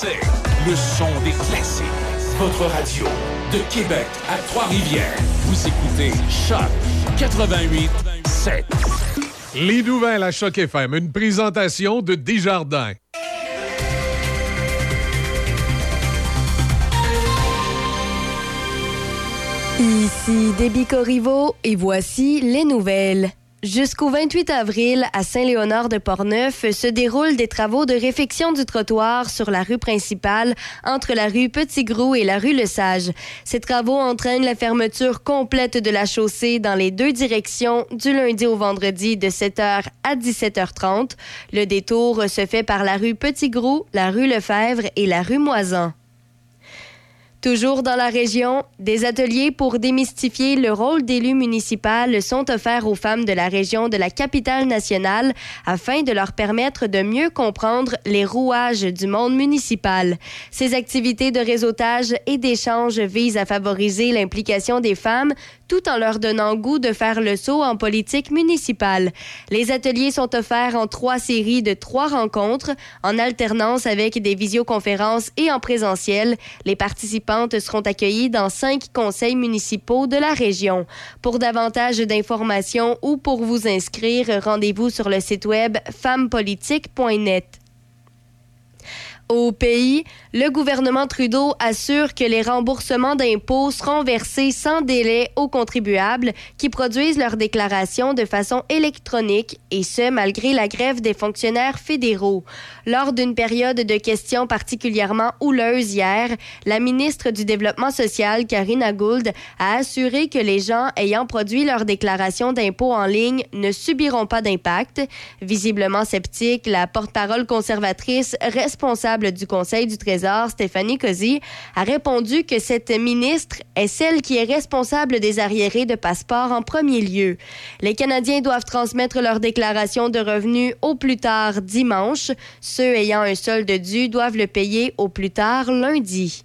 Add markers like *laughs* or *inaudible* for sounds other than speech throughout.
Le son des classiques. Votre radio de Québec à Trois-Rivières. Vous écoutez Choc 88 7. Les nouvelles à Choc FM, une présentation de Desjardins. Ici Déby Corriveau et voici les nouvelles. Jusqu'au 28 avril, à Saint-Léonard de Portneuf, se déroulent des travaux de réfection du trottoir sur la rue principale entre la rue Petit-Grou et la rue Le Sage. Ces travaux entraînent la fermeture complète de la chaussée dans les deux directions du lundi au vendredi de 7h à 17h30. Le détour se fait par la rue Petit-Grou, la rue Lefebvre et la rue Moisan. Toujours dans la région, des ateliers pour démystifier le rôle d'élu municipal sont offerts aux femmes de la région de la capitale nationale afin de leur permettre de mieux comprendre les rouages du monde municipal. Ces activités de réseautage et d'échange visent à favoriser l'implication des femmes tout en leur donnant goût de faire le saut en politique municipale. Les ateliers sont offerts en trois séries de trois rencontres, en alternance avec des visioconférences et en présentiel. Les participantes seront accueillies dans cinq conseils municipaux de la région. Pour davantage d'informations ou pour vous inscrire, rendez-vous sur le site web femmepolitique.net. Au pays, le gouvernement Trudeau assure que les remboursements d'impôts seront versés sans délai aux contribuables qui produisent leurs déclarations de façon électronique, et ce, malgré la grève des fonctionnaires fédéraux. Lors d'une période de questions particulièrement houleuse hier, la ministre du Développement social, Karina Gould, a assuré que les gens ayant produit leur déclaration d'impôts en ligne ne subiront pas d'impact. Visiblement sceptique, la porte-parole conservatrice responsable du Conseil du Trésor, Stéphanie Cozy, a répondu que cette ministre est celle qui est responsable des arriérés de passeport en premier lieu. Les Canadiens doivent transmettre leur déclaration de revenus au plus tard dimanche. Ceux ayant un solde dû doivent le payer au plus tard lundi.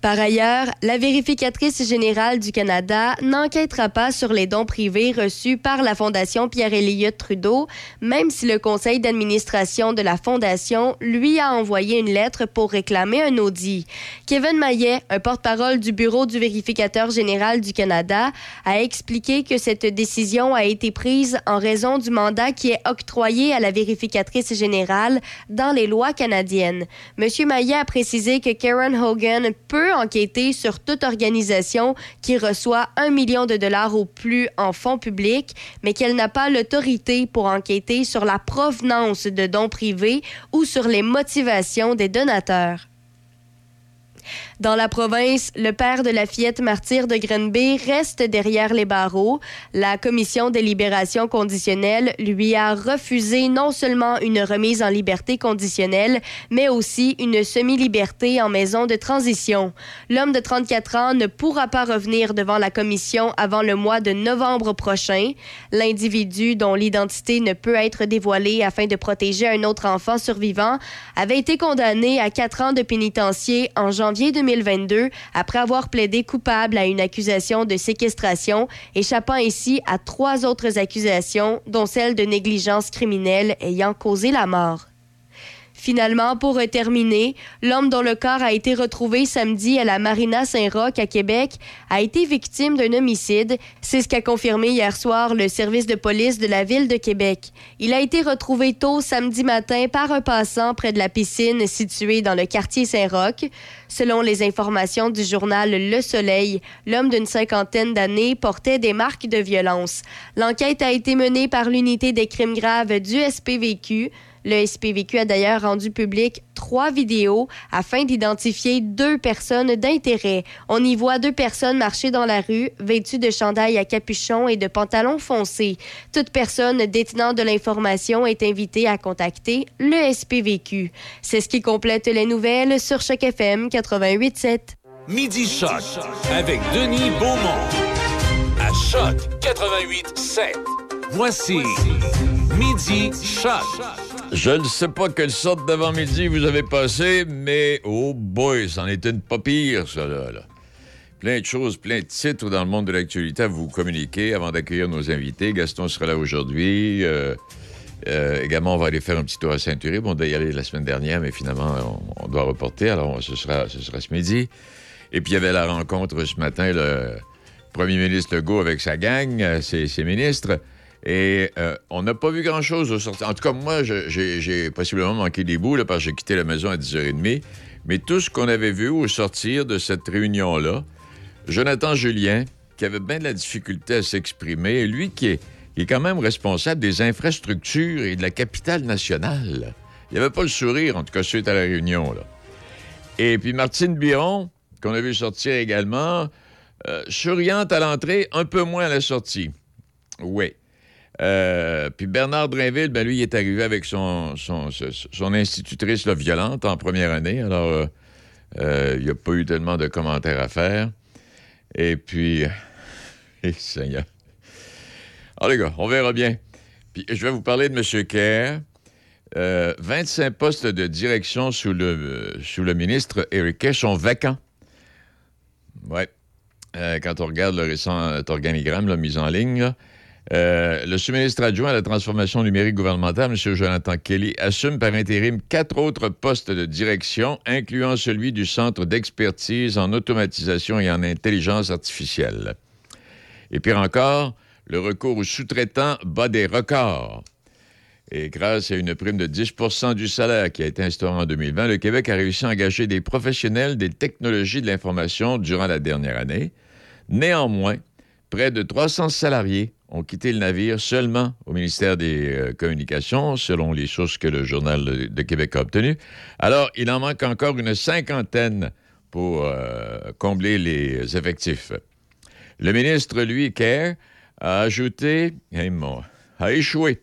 Par ailleurs, la vérificatrice générale du Canada n'enquêtera pas sur les dons privés reçus par la Fondation Pierre-Éliott Trudeau, même si le conseil d'administration de la Fondation lui a envoyé une lettre pour réclamer un audit. Kevin Maillet, un porte-parole du Bureau du vérificateur général du Canada, a expliqué que cette décision a été prise en raison du mandat qui est octroyé à la vérificatrice générale dans les lois canadiennes. Monsieur Maillet a précisé que Karen Hogan peut enquêter sur toute organisation qui reçoit un million de dollars ou plus en fonds publics, mais qu'elle n'a pas l'autorité pour enquêter sur la provenance de dons privés ou sur les motivations des donateurs. Dans la province, le père de la fillette martyre de Grenby reste derrière les barreaux. La commission des libérations conditionnelles lui a refusé non seulement une remise en liberté conditionnelle, mais aussi une semi-liberté en maison de transition. L'homme de 34 ans ne pourra pas revenir devant la commission avant le mois de novembre prochain. L'individu dont l'identité ne peut être dévoilée afin de protéger un autre enfant survivant avait été condamné à quatre ans de pénitencier en janvier 2022 après avoir plaidé coupable à une accusation de séquestration, échappant ainsi à trois autres accusations, dont celle de négligence criminelle ayant causé la mort. Finalement, pour terminer, l'homme dont le corps a été retrouvé samedi à la Marina Saint-Roch à Québec a été victime d'un homicide. C'est ce qu'a confirmé hier soir le service de police de la ville de Québec. Il a été retrouvé tôt samedi matin par un passant près de la piscine située dans le quartier Saint-Roch. Selon les informations du journal Le Soleil, l'homme d'une cinquantaine d'années portait des marques de violence. L'enquête a été menée par l'unité des crimes graves du SPVQ. Le SPVQ a d'ailleurs rendu public trois vidéos afin d'identifier deux personnes d'intérêt. On y voit deux personnes marcher dans la rue, vêtues de chandail à capuchon et de pantalons foncés. Toute personne détenant de l'information est invitée à contacter le SPVQ. C'est ce qui complète les nouvelles sur Choc FM 88.7. Midi Choc avec Denis Beaumont. À Choc 88.7. Voici Midi Choc. Je ne sais pas quelle sorte d'avant-midi vous avez passé, mais oh boy, c'en est une pas pire, ça, là. Plein de choses, plein de titres dans le monde de l'actualité à vous communiquer avant d'accueillir nos invités. Gaston sera là aujourd'hui. Euh, Euh, également, on va aller faire un petit tour à Saint-Uribe. On devait y aller la semaine dernière, mais finalement, on, doit reporter. Alors, ce sera, ce midi. Et puis, il y avait la rencontre ce matin, le premier ministre Legault avec sa gang, euh, ses ministres. Et euh, on n'a pas vu grand-chose au sortir. En tout cas, moi, j'ai possiblement manqué des bouts là, parce que j'ai quitté la maison à 10h30. Mais tout ce qu'on avait vu au sortir de cette réunion-là, Jonathan Julien, qui avait bien de la difficulté à s'exprimer, lui qui est, quand même responsable des infrastructures et de la capitale nationale. Il n'y avait pas le sourire, en tout cas, suite à la réunion. Là. Et puis Martine Biron, qu'on a vu sortir également, euh, souriante à l'entrée, un peu moins à la sortie. Oui. Euh, puis Bernard Drinville, ben lui, il est arrivé avec son, son, institutrice violente en première année. Alors, euh, il n'y a pas eu tellement de commentaires à faire. Et puis, *laughs* eh, Seigneur. Alors, les gars, on verra bien. Puis, je vais vous parler de M. Kerr. 25 postes de direction sous le, ministre Eric Kerr sont vacants. Oui. quand on regarde le récent organigramme là, mis en ligne, euh, le sous-ministre adjoint à la transformation numérique gouvernementale, M. Jonathan Kelly, assume par intérim quatre autres postes de direction, incluant celui du Centre d'expertise en automatisation et en intelligence artificielle. Et pire encore, le recours aux sous-traitants bat des records. Et grâce à une prime de 10% du salaire qui a été instaurée en 2020, le Québec a réussi à engager des professionnels des technologies de l'information durant la dernière année. Néanmoins, près de 300 salariés ont quitté le navire seulement au ministère des euh, Communications, selon les sources que le Journal de Québec a obtenues. Alors, il en manque encore une cinquantaine pour euh, combler les effectifs. Le ministre, lui, Kerr, a ajouté, a échoué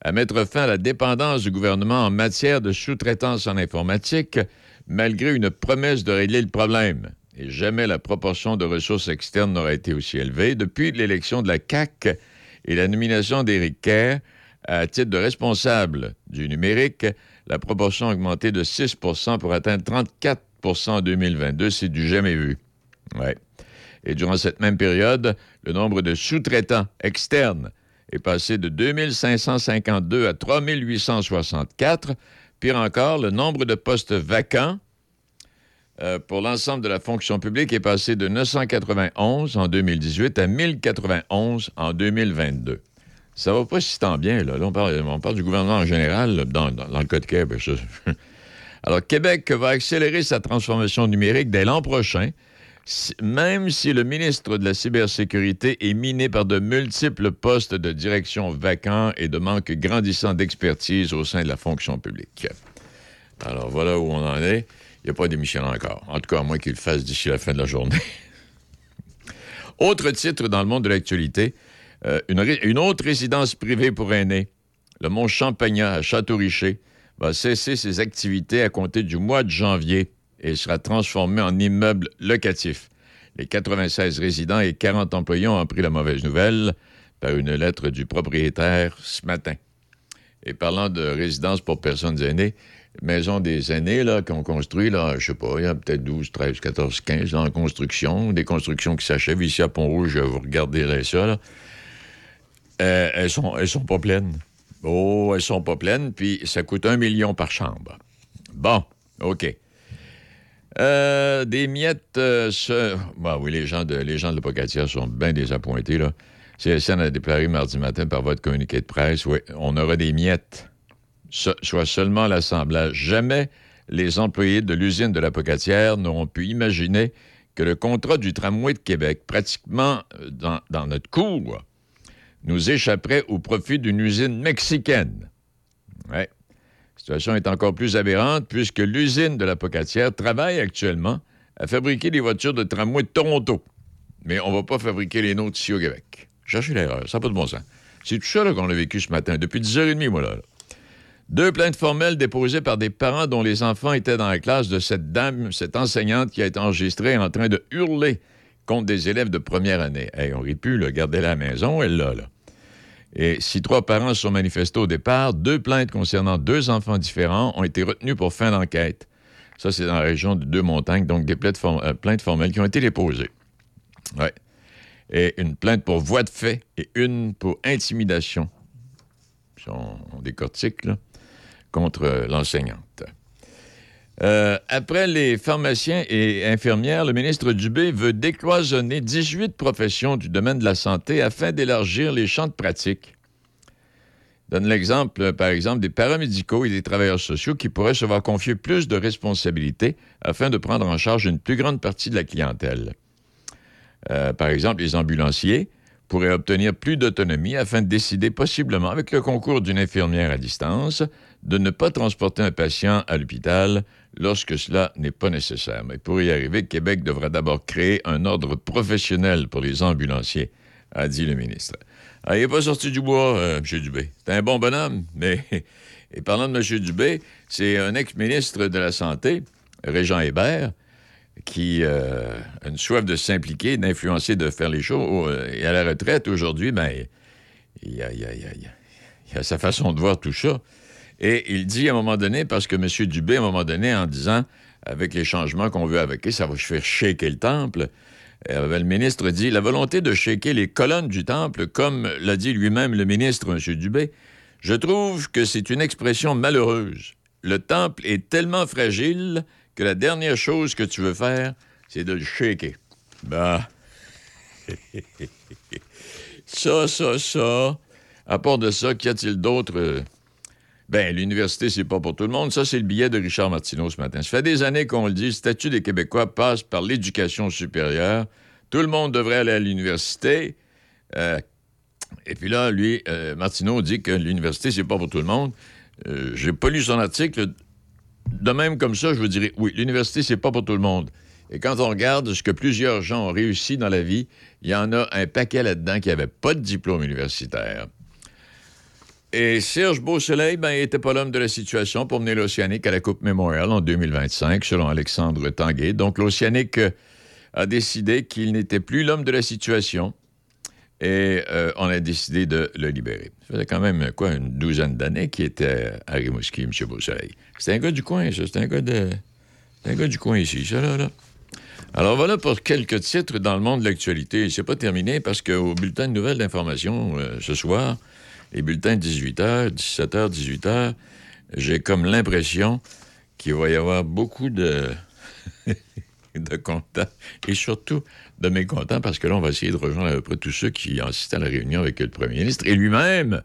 à mettre fin à la dépendance du gouvernement en matière de sous-traitance en informatique, malgré une promesse de régler le problème et jamais la proportion de ressources externes n'aura été aussi élevée. Depuis l'élection de la CAC et la nomination d'Éric Kerr à titre de responsable du numérique, la proportion a augmenté de 6% pour atteindre 34% en 2022. C'est du jamais vu. Et durant cette même période, le nombre de sous-traitants externes est passé de 2552 à 3864. Pire encore, le nombre de postes vacants euh, pour l'ensemble de la fonction publique est passé de 991 en 2018 à 1091 en 2022. Ça va pas si tant bien, là. on, parle, du gouvernement en général, dans, le cas de Québec. *laughs* Alors, Québec va accélérer sa transformation numérique dès l'an prochain, même si le ministre de la Cybersécurité est miné par de multiples postes de direction vacants et de manque grandissant d'expertise au sein de la fonction publique. Alors, voilà où on en est. Il n'y a pas d'émission encore. En tout cas, à moins qu'il le fasse d'ici la fin de la journée. *laughs* autre titre dans le monde de l'actualité, euh, une, autre résidence privée pour aînés, le Mont Champagnat à Château-Richer, va cesser ses activités à compter du mois de janvier et sera transformé en immeuble locatif. Les 96 résidents et 40 employés ont appris la mauvaise nouvelle par une lettre du propriétaire ce matin. Et parlant de résidence pour personnes aînées, maison des aînés là, qu'on construit, là, je sais pas, il y a peut-être 12, 13, 14, 15 en construction, des constructions qui s'achèvent ici à Pont-Rouge, vous regardez ça, là. Euh, elles, sont, elles sont pas pleines. Oh, elles sont pas pleines, puis ça coûte un million par chambre. Bon, OK. Euh, des miettes, euh, oui, les gens de, les gens de sont bien désappointés, là. CSN a déclaré mardi matin par votre communiqué de presse, oui, on aura des miettes soit seulement l'assemblage. Jamais les employés de l'usine de la Pocatière n'auront pu imaginer que le contrat du tramway de Québec, pratiquement euh, dans, notre cours, nous échapperait au profit d'une usine mexicaine. La situation est encore plus aberrante puisque l'usine de la Pocatière travaille actuellement à fabriquer des voitures de tramway de Toronto. Mais on ne va pas fabriquer les nôtres ici au Québec. Cherchez l'erreur, ça n'a pas de bon sens. C'est tout ça qu'on a vécu ce matin, depuis 10h30, moi, là. Deux plaintes formelles déposées par des parents dont les enfants étaient dans la classe de cette dame, cette enseignante qui a été enregistrée en train de hurler contre des élèves de première année. Hey, on aurait pu le garder à la maison, elle là, là. Et si trois parents se sont manifestés au départ, deux plaintes concernant deux enfants différents ont été retenues pour fin d'enquête. Ça, c'est dans la région de Deux-Montagnes, donc des plaintes, euh, formelles qui ont été déposées. Ouais. Et une plainte pour voie de fait et une pour intimidation si on, décortique, là, contre l'enseignante. Euh, après les pharmaciens et infirmières, le ministre Dubé veut décloisonner 18 professions du domaine de la santé afin d'élargir les champs de pratique. Donne l'exemple, par exemple, des paramédicaux et des travailleurs sociaux qui pourraient se voir confier plus de responsabilités afin de prendre en charge une plus grande partie de la clientèle. Euh, par exemple, les ambulanciers pourraient obtenir plus d'autonomie afin de décider possiblement, avec le concours d'une infirmière à distance, de ne pas transporter un patient à l'hôpital lorsque cela n'est pas nécessaire. Mais pour y arriver, Québec devra d'abord créer un ordre professionnel pour les ambulanciers, a dit le ministre. Ah, il n'est pas sorti du bois, euh, M. Dubé. C'est un bon bonhomme, mais... *laughs* Et parlant de M. Dubé, c'est un ex-ministre de la Santé, Régent Hébert, qui euh, a une soif de s'impliquer, d'influencer, de faire les choses. Et à la retraite, aujourd'hui, ben, il y a sa façon de voir tout ça. Et il dit à un moment donné, parce que M. Dubé, à un moment donné, en disant, avec les changements qu'on veut avec, ça va faire shaker le temple, euh, le ministre dit, la volonté de shaker les colonnes du temple, comme l'a dit lui-même le ministre, M. Dubé, je trouve que c'est une expression malheureuse. Le temple est tellement fragile que la dernière chose que tu veux faire, c'est de le shaker. Bah. *laughs* ça, ça, ça. À part de ça, qu'y a-t-il d'autre? Ben, l'université, c'est pas pour tout le monde. Ça, c'est le billet de Richard Martineau ce matin. Ça fait des années qu'on le dit, le statut des Québécois passe par l'éducation supérieure. Tout le monde devrait aller à l'université. Euh, et puis là, lui, euh, Martineau dit que l'université, c'est pas pour tout le monde. Euh, j'ai pas lu son article. De même comme ça, je vous dirais, oui, l'université, c'est pas pour tout le monde. Et quand on regarde ce que plusieurs gens ont réussi dans la vie, il y en a un paquet là-dedans qui n'avait pas de diplôme universitaire. Et Serge Beausoleil, ben, il n'était pas l'homme de la situation pour mener l'Océanique à la Coupe Memorial en 2025, selon Alexandre Tanguay. Donc, l'Océanique euh, a décidé qu'il n'était plus l'homme de la situation et euh, on a décidé de le libérer. Ça faisait quand même, quoi, une douzaine d'années qu'il était à Rimouski, M. Beausoleil. C'était un gars du coin, ça. C'était un gars de... un gars du coin ici, ça, là, là. Alors voilà pour quelques titres dans le monde de l'actualité. C'est pas terminé parce qu'au bulletin de nouvelles d'information euh, ce soir, les bulletins 18h, 17h, 18h, j'ai comme l'impression qu'il va y avoir beaucoup *laughs* de, contents et surtout de mécontents parce que là, on va essayer de rejoindre à peu près tous ceux qui assistent à la réunion avec le premier ministre et lui-même,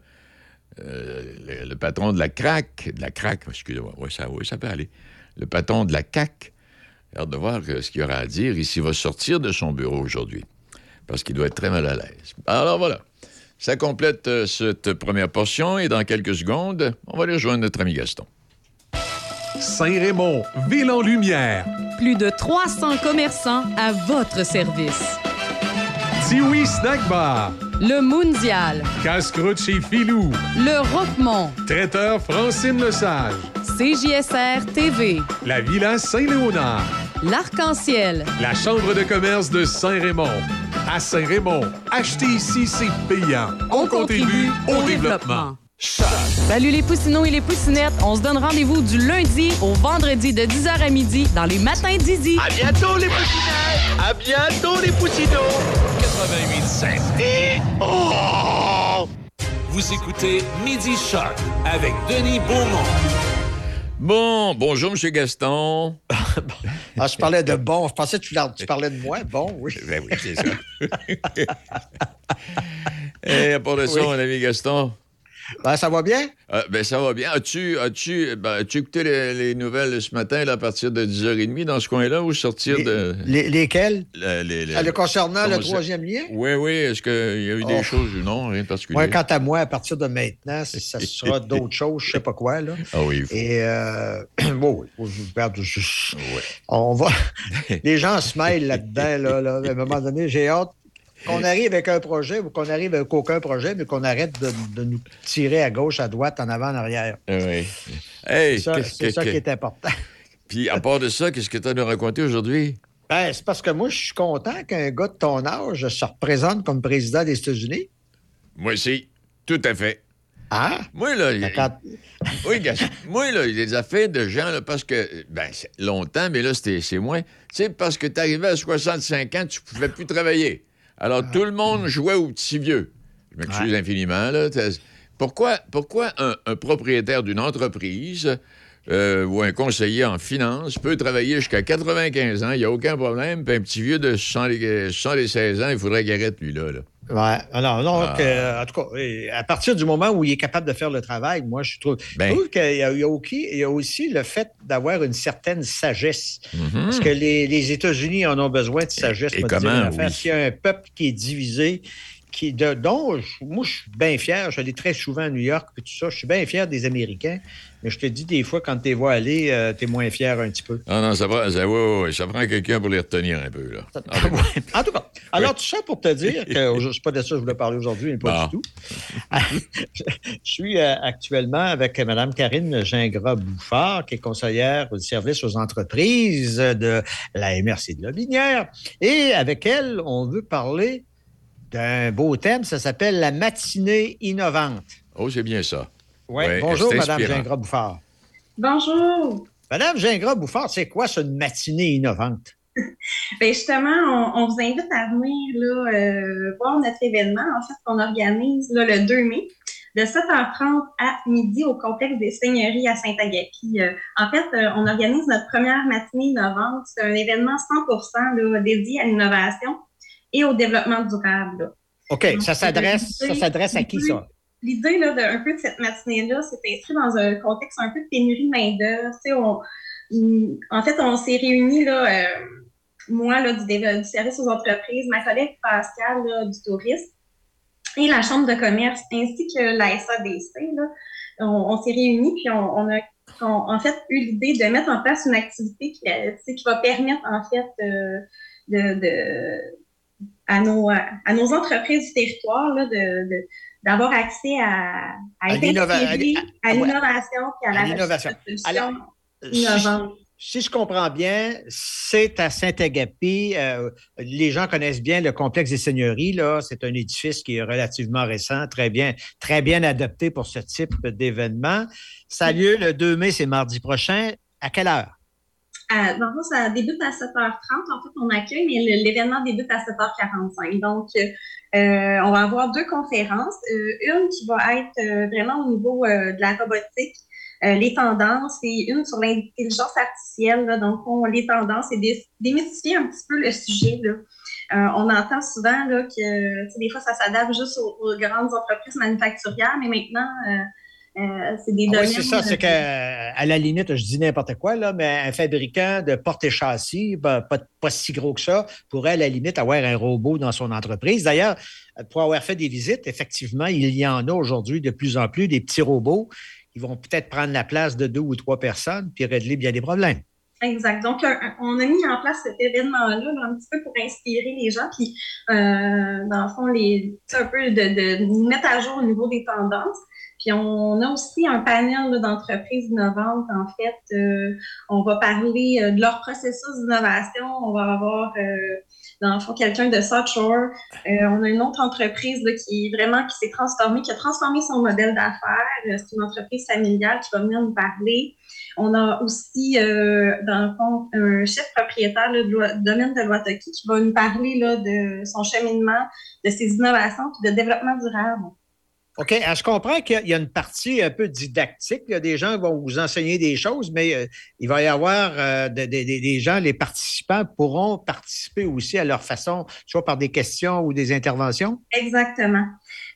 euh, le, patron de la CRAC, de la CRAC, excusez-moi, oui, ça, ça peut aller, le patron de la CAC, hâte de voir ce qu'il aura à dire et s'il va sortir de son bureau aujourd'hui parce qu'il doit être très mal à l'aise. Alors voilà. Ça complète euh, cette première portion et dans quelques secondes, on va aller rejoindre notre ami Gaston. Saint-Raymond, ville en lumière. Plus de 300 commerçants à votre service. Tiwi Snack Bar. Le Mondial. Casse-croûte chez Filou. Le Roquemont. Traiteur Francine Lesage. CJSR TV. La Villa Saint-Léonard. L'Arc-en-Ciel. La Chambre de commerce de Saint-Raymond à Saint-Raymond. Acheter ici, c'est payant. On, contribue, au, développement. Salut les poussinots et les poussinettes. On se donne rendez-vous du lundi au vendredi de 10h à midi dans les matins d'Izzy. À bientôt les poussinettes. À bientôt les poussinots. 88.5. Et... Oh! Vous écoutez Midi Shark avec Denis Beaumont. Bon, bonjour, M. Gaston. *laughs* ah, je parlais de bon. Je pensais que tu, parlais de moi. Bon, oui. *laughs* Ben oui, c'est ça. Et à part de ça, mon ami Gaston, ben, ça va bien? Euh, ben, ça va bien. As-tu as ben, as écouté les, nouvelles ce matin là, à partir de 10h30 dans ce coin-là ou sortir de. lesquelles? Les, ah, concernant le troisième lien? Oui, oui. Est-ce qu'il y a eu des oh. choses ou non? Rien de particulier? Moi, quant à moi, à partir de maintenant, ça sera *laughs* d'autres choses, je ne sais pas quoi. Là. Ah oui. Et euh, bon, *clears throat* oui, je, on va. *laughs* les gens se mêlent là-dedans. Là, là, À un *laughs* moment donné, j'ai hâte qu'on arrive avec un projet ou qu'on arrive avec aucun projet, mais qu'on arrête de, nous tirer à gauche, à droite, en avant, en arrière. Oui. c'est ça, qui est important. *laughs* Puis, à part de ça, qu'est-ce que tu as nous raconter aujourd'hui? Ben, c'est parce que moi, je suis content qu'un gars de ton âge se représente comme président des États-Unis. Moi aussi, tout à fait. Ah? Moi, là, il... *laughs* oui, moi, là, il y a des affaires de gens, là, parce que, ben, longtemps, mais là, c'est moins. Tu sais, parce que tu arrivais à 65 ans, tu pouvais plus travailler. Alors, tout le monde jouait au petit vieux. Je m'excuse infiniment, là. Pourquoi, pourquoi un, un propriétaire d'une entreprise euh, ou un conseiller en finance peut travailler jusqu'à 95 ans, il n'y a aucun problème, puis un petit vieux de 76 ans, il faudrait qu'il arrête, lui-là. Là. Ouais. Alors, non, ah. euh, en tout cas, à partir du moment où il est capable de faire le travail, moi, je trouve, ben. trouve qu'il y, y, a aussi le fait d'avoir une certaine sagesse. Mm-hmm. Parce que les, États-Unis en ont besoin de sagesse. Et, et comment? Oui. S'il y a un peuple qui est divisé, qui, de, dont moi, je suis bien fier. J'allais très souvent à New York et tout ça. Je suis bien fier des Américains. Mais je te dis, des fois, quand tu les vois aller, euh, tu es moins fier un petit peu. Ah non, ça, va, ça, ça prend quelqu'un pour les retenir un peu. Là. en tout cas, *laughs* alors tout ça pour te dire que je ne suis pas de ça que je voulais parler aujourd'hui, mais pas du tout. *laughs* je suis euh, actuellement avec Mme Karine Gingras-Bouffard, qui est conseillère au service aux entreprises de la MRC de la Binière. Et avec elle, on veut parler un beau thème. Ça s'appelle la matinée innovante. Oh, c'est bien ça. Ouais. bonjour, Mme Gingras-Bouffard. Bonjour. Madame Gingras-Bouffard, c'est quoi cette matinée innovante? *laughs* Bien justement, on, vous invite à venir là, euh, voir notre événement, en fait, qu'on organise le 2 mai, de 7h30 à midi au complexe des Seigneuries à Saint-Agapi. Euh, en fait, euh, on organise notre première matinée innovante. C'est un événement 100% dédié à l'innovation et au développement durable. OK, ça s'adresse, ça s'adresse à qui ça? L'idée de, un peu de cette matinée-là, c'est inscrit dans un contexte un peu de pénurie de main-d'œuvre. En fait, on s'est réunis, là, euh, moi, là, du, du, service aux entreprises, ma collègue Pascal là, du tourisme et la Chambre de commerce, ainsi que la SADC. Là, on, s'est réunis, puis on, a en fait eu l'idée de mettre en place une activité qui, euh, qui va permettre, en fait, euh, de, de à nos, nos entreprises du territoire là, de, d'avoir accès à, à, à l'innovation et à, la l'innovation. Alors, Si, je comprends bien, c'est à Saint-Agapi. Euh, les gens connaissent bien le complexe des seigneuries. Là. C'est un édifice qui est relativement récent, très bien, très bien adapté pour ce type d'événement. Ça a lieu le 2 mai, c'est mardi prochain. À quelle heure? dans ça débute à 7h30. En fait, on accueille, mais l'événement débute à 7h45. Donc, euh, on va avoir deux conférences. Euh, une qui va être euh, vraiment au niveau de la robotique, les tendances, et une sur l'intelligence artificielle. donc, les tendances et démystifier un petit peu le sujet. on entend souvent là, que des fois, ça s'adapte juste aux, grandes entreprises manufacturières, mais maintenant, euh, c'est des ah Oui, c'est ça. C'est qu'à la limite, je dis n'importe quoi, là, mais un fabricant de porte et châssis, ben, pas, pas, si gros que ça, pourrait à la limite avoir un robot dans son entreprise. D'ailleurs, pour avoir fait des visites, effectivement, il y en a aujourd'hui de plus en plus des petits robots qui vont peut-être prendre la place de deux ou trois personnes puis régler bien des problèmes. Exact. Donc, on a mis en place cet événement-là un petit peu pour inspirer les gens, puis euh, dans le fond, les, un peu de, de, mettre à jour au niveau des tendances. Puis on a aussi un panel d'entreprises innovantes. En fait, euh, on va parler euh, de leur processus d'innovation. On va avoir, euh, dans le fond, quelqu'un de South Shore. on a une autre entreprise là, qui vraiment qui s'est transformée, qui a transformé son modèle d'affaires. C'est une entreprise familiale qui va venir nous parler. On a aussi, dans le fond, un chef propriétaire du domaine de Loitoki qui va nous parler de son cheminement, de ses innovations et de développement durable. OK. je comprends qu'il y a une partie un peu didactique. Il y a des gens qui vont vous enseigner des choses, mais euh, il va y avoir euh, des gens, les participants pourront participer aussi à leur façon, soit par des questions ou des interventions? Exactement.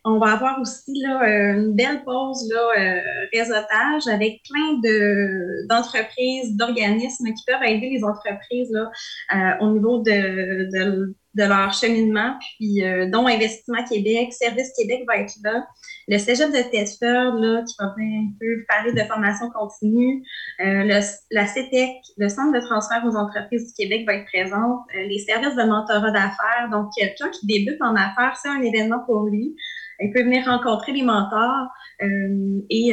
On va avoir aussi là, une belle pause là, euh, réseautage avec plein d'entreprises, d'organismes qui peuvent aider les entreprises là, au niveau de, de de leur cheminement, puis euh, dont Investissement Québec, Service Québec va être là. Le Cégep de Thetford, là, qui va un peu parler de formation continue. Euh, le, la CETEC, le Centre de transfert aux entreprises du Québec va être présent. Euh, les services de mentorat d'affaires. Donc, quelqu'un qui débute en affaires, c'est un événement pour lui. Il peut venir rencontrer les mentors et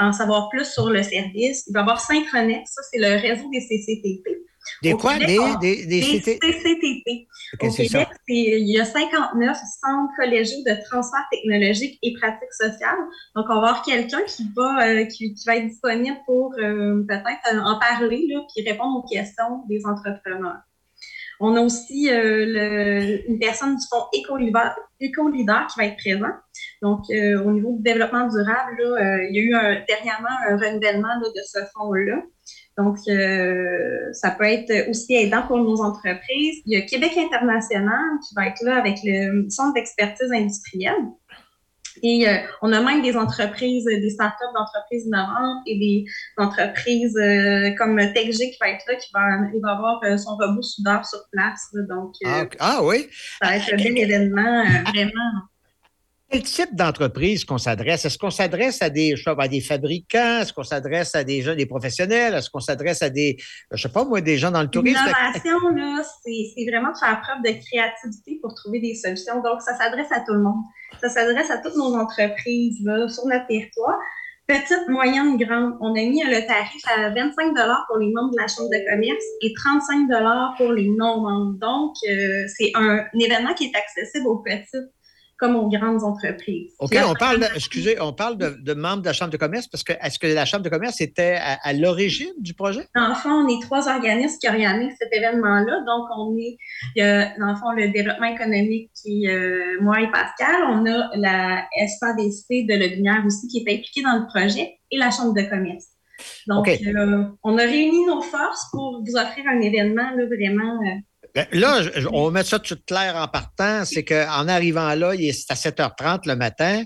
en savoir plus sur le service. Il va avoir Synchronex, ça c'est le réseau des CCTP. Des quoi? des, des, des, CCTP. Au Québec, il y a 59 centres collégiaux de transfert technologique et pratique sociale. Donc, on va avoir quelqu'un qui va euh, qui, va être disponible pour euh, peut-être en parler, là, puis répondre aux questions des entrepreneurs. On a aussi une personne du fonds Éco-Leader qui va être présent. Donc, au niveau du développement durable, il y a eu un, dernièrement un renouvellement de ce fonds-là. Donc, ça peut être aussi aidant pour nos entreprises. Il y a Québec International qui va être là avec le Centre d'expertise industrielle. Et euh, on a même des entreprises, des startups d'entreprises innovantes et des entreprises euh, comme TechG qui va être là, qui va, il va avoir euh, son robot soudeur sur place. donc, ah, ah, oui? Ça va être un événement vraiment quel type d'entreprise qu'on s'adresse? Est-ce qu'on s'adresse à des, à des fabricants? Est-ce qu'on s'adresse à des gens, des professionnels? Est-ce qu'on s'adresse à des, je sais pas moi, des gens dans le tourisme? L'innovation, là, c'est vraiment de faire preuve de créativité pour trouver des solutions. Donc, ça s'adresse à tout le monde. Ça s'adresse à toutes nos entreprises là, sur notre territoire. Petite, moyenne, grande. On a mis le tarif à 25 pour les membres de la Chambre de commerce et 35 pour les non-membres. Donc, euh, c'est un, un événement qui est accessible aux petites comme aux grandes entreprises. OK, on parle, de, excusez, on parle de, membres de la Chambre de commerce parce que est-ce que la Chambre de commerce était à, l'origine du projet? Dans le fond, on est trois organismes qui organisent cet événement-là. Donc, on est, il y a, dans le fond, le développement économique qui est euh, moi et Pascal. On a la SADC de Le aussi qui est impliquée dans le projet et la Chambre de commerce. Donc, euh, on a réuni nos forces pour vous offrir un événement là, vraiment euh, là, on va mettre ça tout clair en partant. C'est qu'en arrivant là, il est à 7h30 le matin.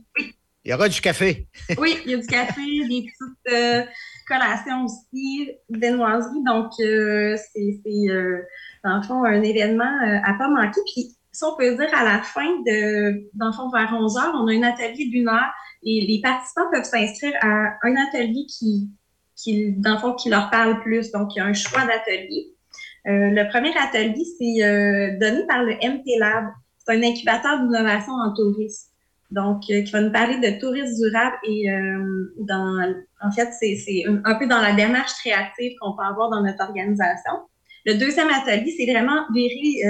Il y aura du café. *laughs* oui, il y a du café, des petites euh, collations aussi, des noiseries. Donc, euh, c'est, euh, dans le fond, un événement à pas manquer. Puis, si on peut dire, à la fin de, dans le fond, vers 11 h on a un atelier d'une heure et les participants peuvent s'inscrire à un atelier qui, qui, dans le fond, qui leur parle plus. Donc, il y a un choix d'atelier. Euh, le premier atelier, c'est euh, donné par le MT Lab. C'est un incubateur d'innovation en tourisme. Donc, euh, qui va nous parler de tourisme durable et dans, en fait, c'est un, peu dans la démarche créative qu'on peut avoir dans notre organisation. Le deuxième atelier, c'est vraiment virer,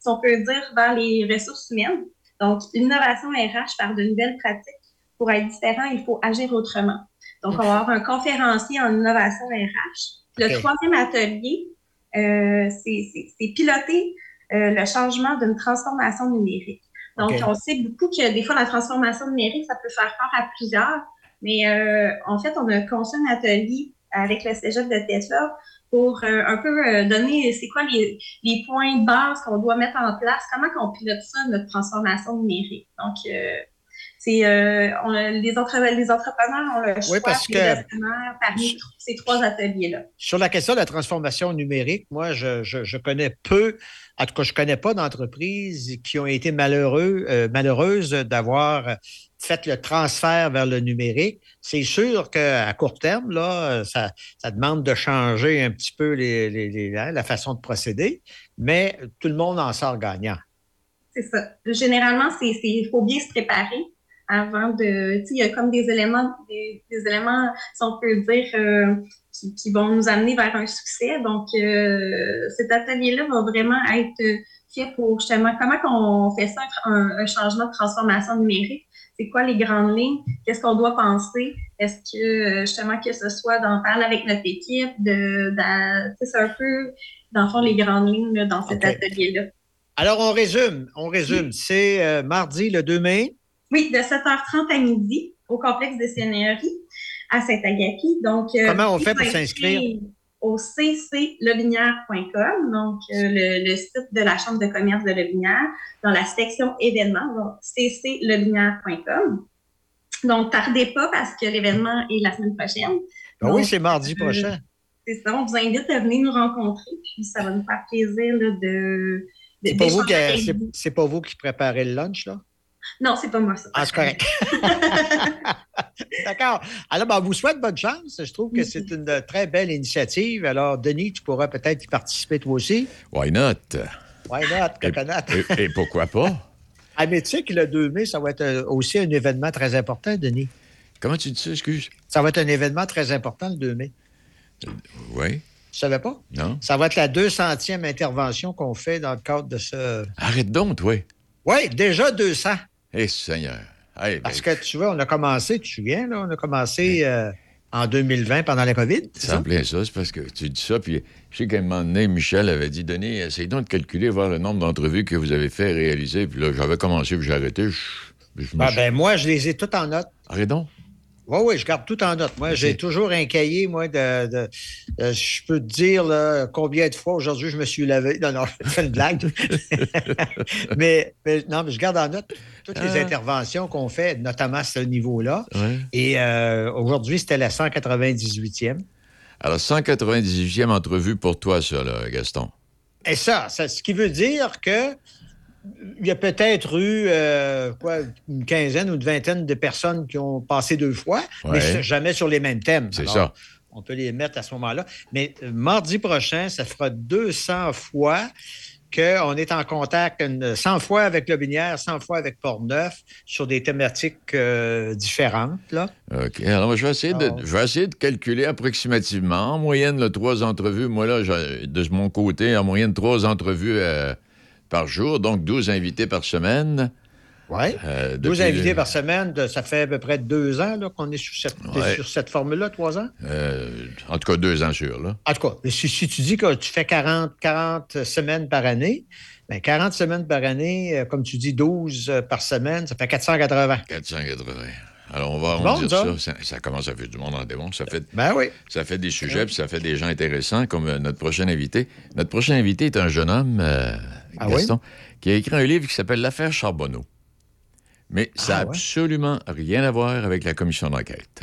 si on peut dire, vers les ressources humaines. Donc, l'innovation RH par de nouvelles pratiques. Pour être différent, il faut agir autrement. Donc, on va avoir un conférencier en innovation RH. Le troisième atelier, euh, c'est piloter euh, le changement d'une transformation numérique. Donc, on sait beaucoup que des fois, la transformation numérique, ça peut faire peur à plusieurs, mais euh, en fait, on a conçu un atelier avec le cégep de Tesla pour un peu donner c'est quoi les, les, points de base qu'on doit mettre en place, comment on pilote ça, notre transformation numérique. Donc, c'est euh, les, entrepreneurs ont le choix parce que, parmi ces trois ateliers-là. Sur la question de la transformation numérique, moi, je, connais peu, en tout cas, je ne connais pas d'entreprises qui ont été malheureux, euh, malheureuses d'avoir fait le transfert vers le numérique. C'est sûr qu'à court terme, là, ça, demande de changer un petit peu hein, la façon de procéder, mais tout le monde en sort gagnant. C'est ça. Généralement, il faut bien se préparer avant de, tu sais, il y a comme des éléments, des, éléments, si on peut dire, euh, qui, vont nous amener vers un succès. Donc, euh, cet atelier-là va vraiment être fait pour justement comment on fait ça, un, changement de transformation numérique. C'est quoi les grandes lignes? Qu'est-ce qu'on doit penser? Est-ce que justement que ce soit d'en parler avec notre équipe, de, c'est un peu dans le fond les grandes lignes dans cet atelier-là. Alors on résume, on résume. C'est euh, mardi le 2 mai. Oui, de 7h30 à midi au complexe de seigneurie à Saint-Agapi. Donc, euh, Comment on fait pour s'inscrire? Au cclebinière.com, donc euh, le, site de la Chambre de commerce de Lebinière, dans la section événements, donc cclebinière.com. Donc, tardez pas parce que l'événement est la semaine prochaine. Ah oui, c'est mardi euh, prochain. c'est ça, on vous invite à venir nous rencontrer, puis ça va nous faire plaisir de. de c'est pas, pas vous qui préparez le lunch, là? Non, c'est pas moi, ça. Ah, c'est correct. *laughs* D'accord. Alors, ben, on vous souhaite bonne chance. Je trouve que c'est une très belle initiative. Alors, Denis, tu pourras peut-être y participer toi aussi. Why not? Why not, coconut? Et, pourquoi pas? *laughs* ah, mais tu sais que le 2 mai, ça va être euh, aussi un événement très important, Denis. Comment tu dis ça, excuse? Ça va être un événement très important le 2 mai. Euh, oui. Tu savais pas? Non. Ça va être la 200e intervention qu'on fait dans le cadre de ce. Arrête donc, oui. Oui, déjà 200. Eh, Seigneur. Parce que tu vois, on a commencé, tu te souviens, là, on a commencé euh, en 2020 pendant la COVID. C'est en plein ça, c'est parce que tu dis ça, puis je sais qu'à un moment donné, Michel avait dit Denis, essaye donc de calculer, voir le nombre d'entrevues que vous avez fait réaliser. Puis là, j'avais commencé, puis j'ai arrêté. Je, je me Ah, ben, moi, je les ai toutes en note. Arrête donc. Oui, oui, je garde tout en note. Moi, j'ai toujours un cahier, moi, de. de- euh, je peux te dire là, combien de fois aujourd'hui je me suis lavé. Non, non, *laughs* je fais une blague. *laughs* mais, mais non, mais je garde en note toutes les Ah. interventions qu'on fait, notamment à ce niveau-là. Ouais. Et euh, aujourd'hui, c'était la 198e. Alors, 198e entrevue pour toi, ça, là, Gaston. Et ça, ça, ce qui veut dire que il y a peut-être eu euh, quoi, une quinzaine ou une vingtaine de personnes qui ont passé deux fois, mais Ouais. jamais sur les mêmes thèmes. C'est ça. On peut les mettre à ce moment-là. Mais euh, mardi prochain, ça fera 200 fois qu'on est en contact, une- 100 fois avec Lobinière, 100 fois avec Portneuf, sur des thématiques euh, différentes. Là. OK. Alors, je vais, essayer de, je vais essayer de calculer approximativement. En moyenne, là, trois entrevues. Moi, là, de mon côté, en moyenne, trois entrevues euh, par jour, donc 12 invités par semaine. Oui. Euh, 12 depuis- invités par semaine, de- ça fait à peu près deux ans qu'on est sur cette, Ouais. sur cette formule-là, trois ans? euh, en tout cas, deux ans sûrs, là. En tout cas, si, si tu dis que tu fais 40, 40 semaines par année, bien 40 semaines par année, euh, comme tu dis, 12 euh, par semaine, ça fait 480. 480. Alors, on va Bon, arrondir ça? ça. ça. ça commence à faire du monde en démon. Ça fait, Ben oui. ça fait des sujets, puis ça fait des gens intéressants, comme notre prochain invité. Notre prochain invité est un jeune homme, euh, Ah Gaston, qui a écrit un livre qui s'appelle L'affaire Charbonneau. Mais ça n'a Ah ouais? absolument rien à voir avec la commission d'enquête.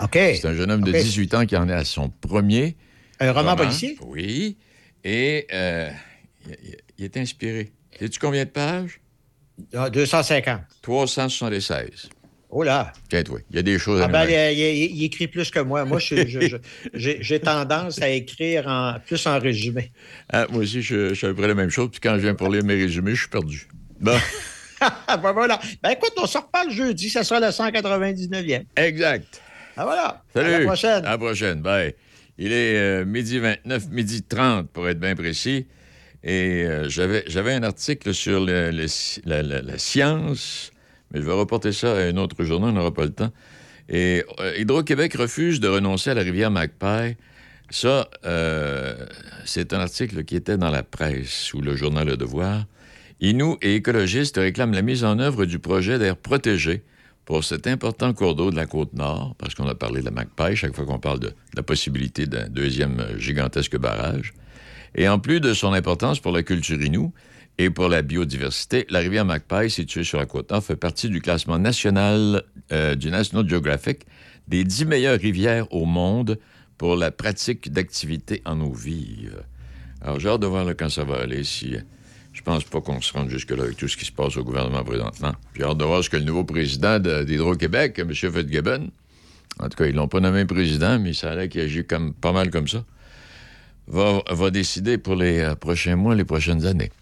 OK. C'est un jeune homme de OK. 18 ans qui en est à son premier Un roman policier? Oui. Et euh, il, il- est inspiré. Sais-tu combien de pages? Ah, 250. 376. Oh là! Tiens, toi, il y a des choses à Ah ben, il, il- il écrit plus que moi. Moi, j'ai tendance à écrire en, plus en résumé. Ah, moi aussi, je, suis à peu près la même chose. Puis quand je viens pour lire mes résumés, je suis perdu. Bon, *laughs* Ah, ben voilà. Ben écoute, on se reparle jeudi, ça sera le 199e. exact. Ah voilà. Salut. À la prochaine. À la prochaine. Bye. Il est euh, midi 29, midi 30, pour être bien précis. Et euh, j'avais un article sur le- le sci- la, la- la science, mais je vais reporter ça à un autre journal, on n'aura pas le temps. Et euh, Hydro-Québec refuse de renoncer à la rivière Magpie. Ça, euh, c'est un article qui était dans la presse ou le journal Le Devoir. Inou et écologistes réclament la mise en œuvre du projet d'air protégé pour cet important cours d'eau de la côte nord, parce qu'on a parlé de la Magpie chaque fois qu'on parle de, la possibilité d'un deuxième gigantesque barrage. Et en plus de son importance pour la culture Inou et pour la biodiversité, la rivière Magpie, située sur la côte nord, fait partie du classement national euh, du National Geographic des dix meilleures rivières au monde pour la pratique d'activités en eau vive. Alors, j'ai hâte de voir quand ça va aller, si... Je pense pas qu'on se rende jusque-là avec tout ce qui se passe au gouvernement présentement. J'ai hâte de voir ce que le nouveau président de- d'Hydro-Québec, M. Fitzgibbon, en tout cas, ils l'ont pas nommé président, mais ça a l'air qu'il agit comme, pas mal comme ça, va, va décider pour les euh, prochains mois, les prochaines années.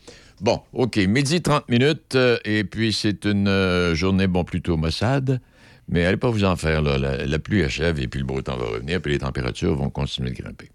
Bon, OK, midi 30 minutes, euh, et puis c'est une euh, journée, bon, plutôt maussade, mais allez pas vous en faire, la pluie achève, et puis le beau temps va revenir, puis les températures vont continuer de grimper.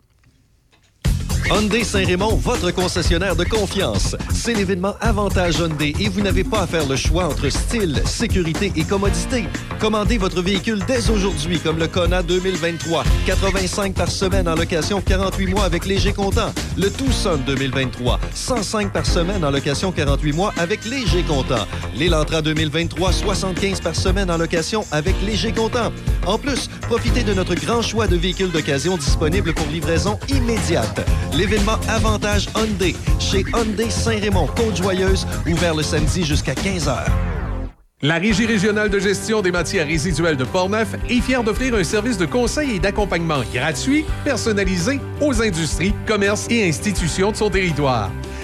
Hyundai Saint-Raymond, votre concessionnaire de confiance. C'est l'événement Avantage Hyundai et vous n'avez pas à faire le choix entre style, sécurité et commodité. Commandez votre véhicule dès aujourd'hui, comme le Kona 2023. 85 par semaine en location 48 mois avec léger comptant. Le Tucson 2023. 105 par semaine en location 48 mois avec léger comptant. L'Elantra 2023. 75 par semaine en location avec léger comptant. En plus, profitez de notre grand choix de véhicules d'occasion disponibles pour livraison immédiate. L'événement Avantage Hyundai chez Hyundai Saint-Raymond, Côte-Joyeuse, ouvert le samedi jusqu'à 15h. La Régie régionale de gestion des matières résiduelles de Portneuf est fière d'offrir un service de conseil et d'accompagnement gratuit, personnalisé aux industries, commerces et institutions de son territoire.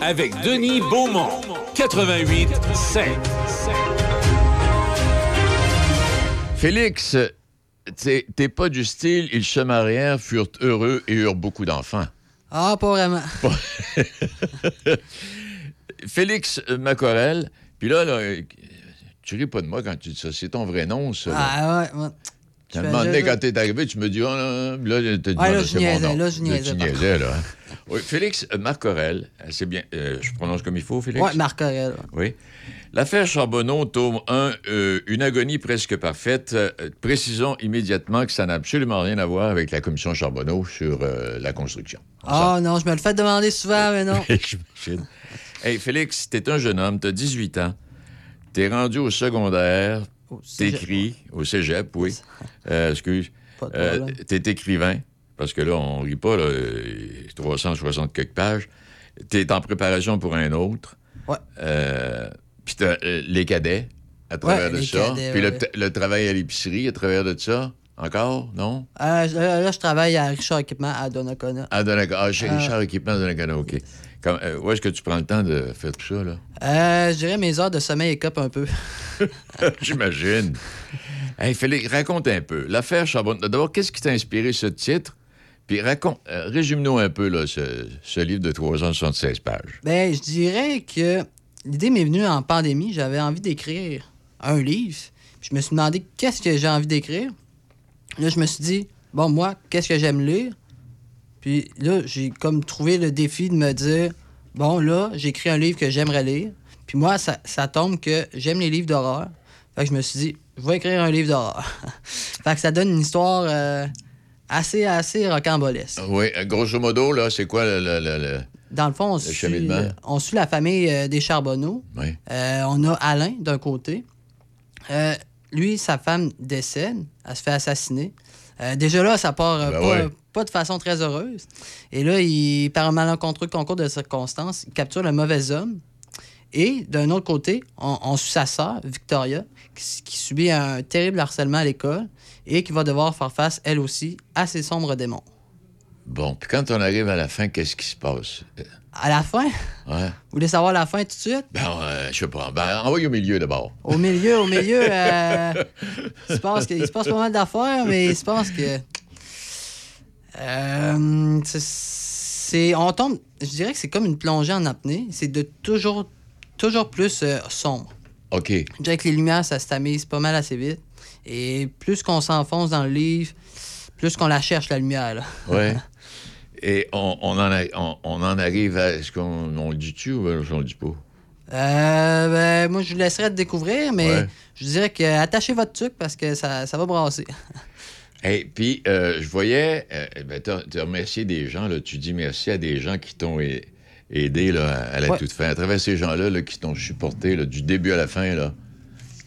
avec Denis Beaumont. 88 5. Félix t'es pas du style, ils se marièrent, furent heureux et eurent beaucoup d'enfants. Ah, pas vraiment. *laughs* Félix Macorel, puis là, là, tu ris pas de moi quand tu dis ça, c'est ton vrai nom, ça. là. Ah, ouais, ouais. À un Je moment fais- donné, là- quand t'es arrivé, tu me dis, oh, là, je niaisais, là, je niaisais, Tu niaisais, là. hein. Oui, Félix Marcorel, c'est bien, euh, je prononce comme il faut, Félix? Ouais, Marc. Oui. L'affaire Charbonneau, tome 1, euh, une agonie presque parfaite. Euh, précisons immédiatement que ça n'a absolument rien à voir avec la commission Charbonneau sur euh, la construction. Ah, non, je me le fais demander souvent, mais non. *laughs* J'imagine. Hey, Félix, t'es un jeune homme, t'as 18 ans, t'es rendu au secondaire, t'écris, au cégep, oui. Euh, excuse. Euh, t'es écrivain, parce que là, on rit pas, là, euh, 360 quelques pages. T'es en préparation pour un autre. Ouais. Euh, Puis t'as euh, les cadets, à travers de ça. cadets, Puis ouais. le travail à l'épicerie, à travers de ça. Encore, non? Euh, là, là, je travaille à Richard Équipement à Donnacona. À Donnacona. Ah, chez Euh, Richard Équipement de Donnacona, OK. Comme, euh, où est-ce que tu prends le temps de faire tout ça, là? Euh, je dirais mes heures de sommeil écopent un peu. *laughs* J'imagine. Hey, Félix, raconte un peu. L'affaire Charbonneau. D'abord, qu'est-ce qui t'a inspiré ce titre? Puis raconte, euh, résume-nous un peu là, ce, ce livre de 376 pages. Ben, je dirais que l'idée m'est venue en pandémie. J'avais envie d'écrire un livre. Puis je me suis demandé qu'est-ce que j'ai envie d'écrire. Là, je me suis dit, bon, moi, qu'est-ce que j'aime lire? Puis là, j'ai comme trouvé le défi de me dire, bon, là, j'écris un livre que j'aimerais lire. Puis moi, ça, ça tombe que j'aime les livres d'horreur. Fait que je me suis dit, je vais écrire un livre d'horreur. *laughs* fait que ça donne une histoire euh, assez, assez rocambolesque. Oui, euh, grosso modo, là, c'est quoi le. le- Dans le fond, on, suit, cheminement? on suit la famille euh, des Charbonneaux. Oui. Euh, on a Alain d'un côté. Euh, lui, sa femme décède. Elle se fait assassiner. Euh, déjà là, ça part euh, Ben pas, ouais. pas de façon très heureuse. Et là, il, par un malencontreux concours de circonstances, il capture le mauvais homme. Et d'un autre côté, on, on suit sa sœur, Victoria, qui, qui subit un terrible harcèlement à l'école et qui va devoir faire face, elle aussi, à ses sombres démons. Bon, puis quand on arrive à la fin, qu'est-ce qui se passe? À la fin, Ouais. vous voulez savoir la fin tout de suite? Ben, euh, je sais pas. Ben, envoie au milieu d'abord. Au milieu, au milieu, euh, *laughs* il, se passe que- il se passe pas mal d'affaires, mais il se passe que. Euh, c'est- c'est. On tombe. Je dirais que c'est comme une plongée en apnée. C'est de toujours, toujours plus euh, sombre. OK. Je dirais que les lumières, ça se tamise pas mal assez vite. Et plus qu'on s'enfonce dans le livre, plus qu'on la cherche, la lumière. Là. Ouais. *laughs* Et on, on en, a- on, on en arrive à. Est-ce qu'on on le dit-tu ou on le dit pas? Euh, ben, moi, je vous laisserai te découvrir, mais Ouais. je dirais que attachez votre truc parce que ça, ça va brasser. *laughs* Et puis, euh, je voyais, euh, ben, tu as remercié des gens, là, tu dis merci à des gens qui t'ont aidé là, à la Ouais. toute fin. À travers ces gens-là là, qui t'ont supporté là, du début à la fin, là,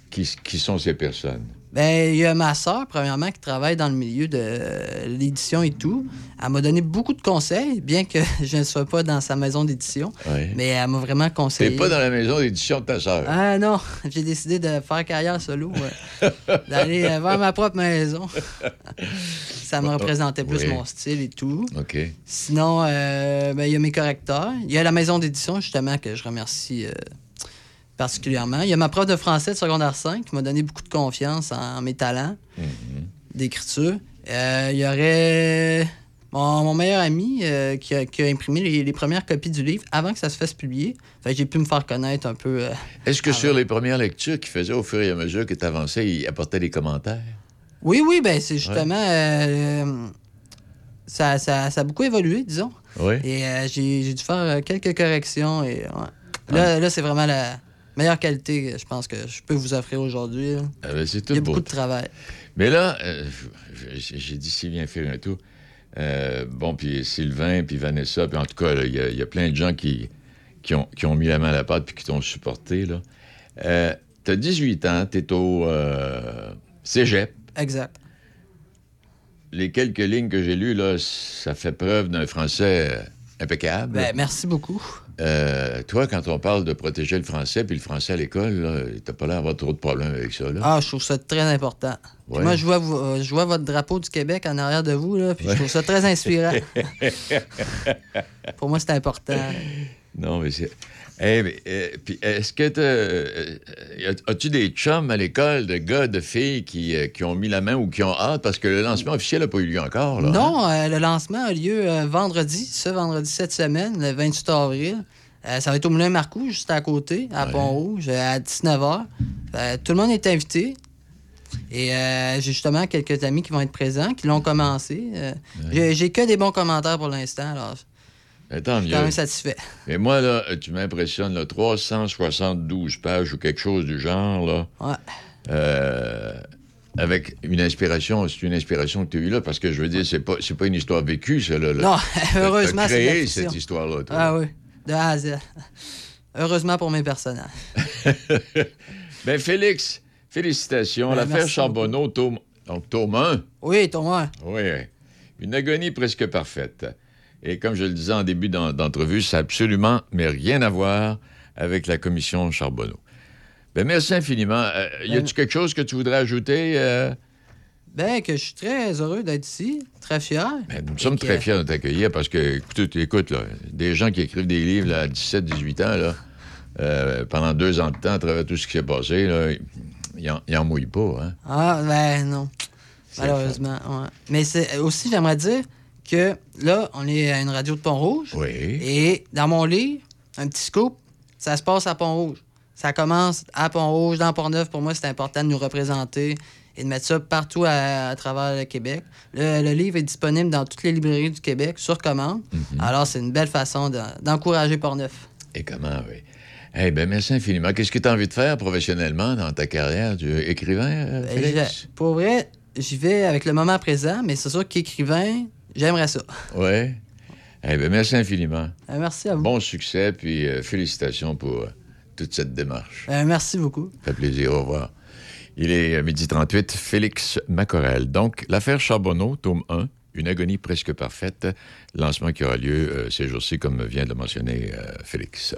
qui, qui sont ces personnes? Ben, il y a ma soeur, premièrement, qui travaille dans le milieu de euh, l'édition et tout. Elle m'a donné beaucoup de conseils, bien que *laughs* je ne sois pas dans sa maison d'édition. Mais elle m'a vraiment conseillé. T'es pas dans la maison d'édition de ta sœur. Ah non, *laughs* j'ai décidé de faire carrière solo, *laughs* d'aller euh, vers ma propre maison. Ça me représentait plus Oui. mon style et tout. OK. Sinon, euh, ben, il y a mes correcteurs. Il y a la maison d'édition, justement, que je remercie euh, particulièrement. Il y a ma prof de français de secondaire 5 qui m'a donné beaucoup de confiance en mes talents d'écriture. Euh, il y aurait mon, mon meilleur ami euh, qui, a, qui a imprimé les, les premières copies du livre avant que ça se fasse publier. Fait j'ai pu me faire connaître un peu. euh, Est-ce que sur les premières lectures qu'il faisait au fur et à mesure que tu avançais, il apportait des commentaires? Oui, oui, ben c'est justement. ça, ça, ça a beaucoup évolué, disons. Oui. Et j'ai dû faire quelques corrections. Et ouais. là, là c'est vraiment la meilleure qualité, je pense, que je peux vous offrir aujourd'hui. Ah ben, c'est tout Il y a beau. beaucoup de travail. Mais là, euh, j'ai dit Sylvain faire un tour. Euh, bon, puis Sylvain, puis Vanessa, puis en tout cas, il y, a- il y a plein de gens qui, qui, ont, qui ont mis la main à la pâte puis qui t'ont supporté. Là. Euh, T'as 18 ans, t'es au euh, cégep. Exact. Les quelques lignes que j'ai lues, là, ça fait preuve d'un français impeccable. Ben, merci beaucoup. Euh, toi, quand on parle de protéger le français puis le français à l'école, t'as pas l'air d'avoir trop de problèmes avec ça. Là. Ah, je trouve ça très important. Ouais. Moi, je vois, euh, je vois votre drapeau du Québec en arrière de vous, là, puis Ouais. je trouve ça très inspirant. *laughs* Pour moi, c'est important. Non, mais c'est. Eh, mais, euh, puis est-ce que euh, euh, as-tu des chums à l'école de gars, de filles qui, euh, qui ont mis la main ou qui ont hâte? Parce que le lancement officiel n'a pas eu lieu encore? Là, hein? Non, euh, le lancement a lieu vendredi, ce vendredi cette semaine, le 28 avril. Ça va être au Moulin Marcoux, juste à côté, à Pont-Rouge, à 19h. tout le monde est invité. Et euh, j'ai justement quelques amis qui vont être présents, qui l'ont commencé. Euh, j'ai- J'ai que des bons commentaires pour l'instant, alors Ben, tant je suis mieux. quand même satisfait. Mais moi, là, tu m'impressionnes, là, 372 pages ou quelque chose du genre, là. Ouais. Euh, avec une inspiration, c'est une inspiration que tu as eue là, parce que je veux dire, c'est pas, c'est pas une histoire vécue, ça, là. là. Non, *laughs* heureusement, c'est créé cette histoire-là, toi. Ah oui, de A à Z. Heureusement pour mes personnages. *laughs* Ben, Félix, félicitations. Ben, L'affaire Charbonneau, tome, donc, tome 1. Oui, Thomas. Oui, une agonie presque parfaite. Et comme je le disais en début d'en- d'entrevue, ça n'a absolument mais rien à voir avec la commission Charbonneau. Ben, merci infiniment. Euh, y a-tu quelque chose que tu voudrais ajouter? euh? Ben, que je suis très heureux d'être ici, très fier. Ben, nous sommes que- très fiers de t'accueillir parce que, écoute, écoute là, des gens qui écrivent des livres là, à 17, 18 ans, là, euh, pendant deux ans de temps, à travers tout ce qui s'est passé, là, ils en, ils en mouillent pas. Hein? Ah, ben non. Malheureusement, ouais. Mais c'est aussi, j'aimerais dire que là, on est à une radio de Pont-Rouge. Oui. Et dans mon livre, un petit scoop, ça se passe à Pont-Rouge. Ça commence à Pont-Rouge, dans Pont-Neuf. Pour moi, c'est important de nous représenter et de mettre ça partout à, à travers le Québec. Le, le livre est disponible dans toutes les librairies du Québec sur commande. Alors, c'est une belle façon de- d'encourager Port-Neuf. Et comment, oui. Eh ben, merci infiniment. Qu'est-ce que tu as envie de faire professionnellement dans ta carrière? Tu es écrivain, euh, Ben, Pour vrai, j'y vais avec le moment présent, mais c'est sûr qu'écrivain, j'aimerais ça. Oui. Eh bien, merci infiniment. Euh, merci à vous. Bon succès, puis euh, félicitations pour euh, toute cette démarche. Merci beaucoup. Ça fait plaisir. Au revoir. Il est midi 38, Félix Macorel. Donc, l'affaire Charbonneau, tome 1, une agonie presque parfaite. Lancement qui aura lieu ces jours-ci, comme vient de le mentionner Félix.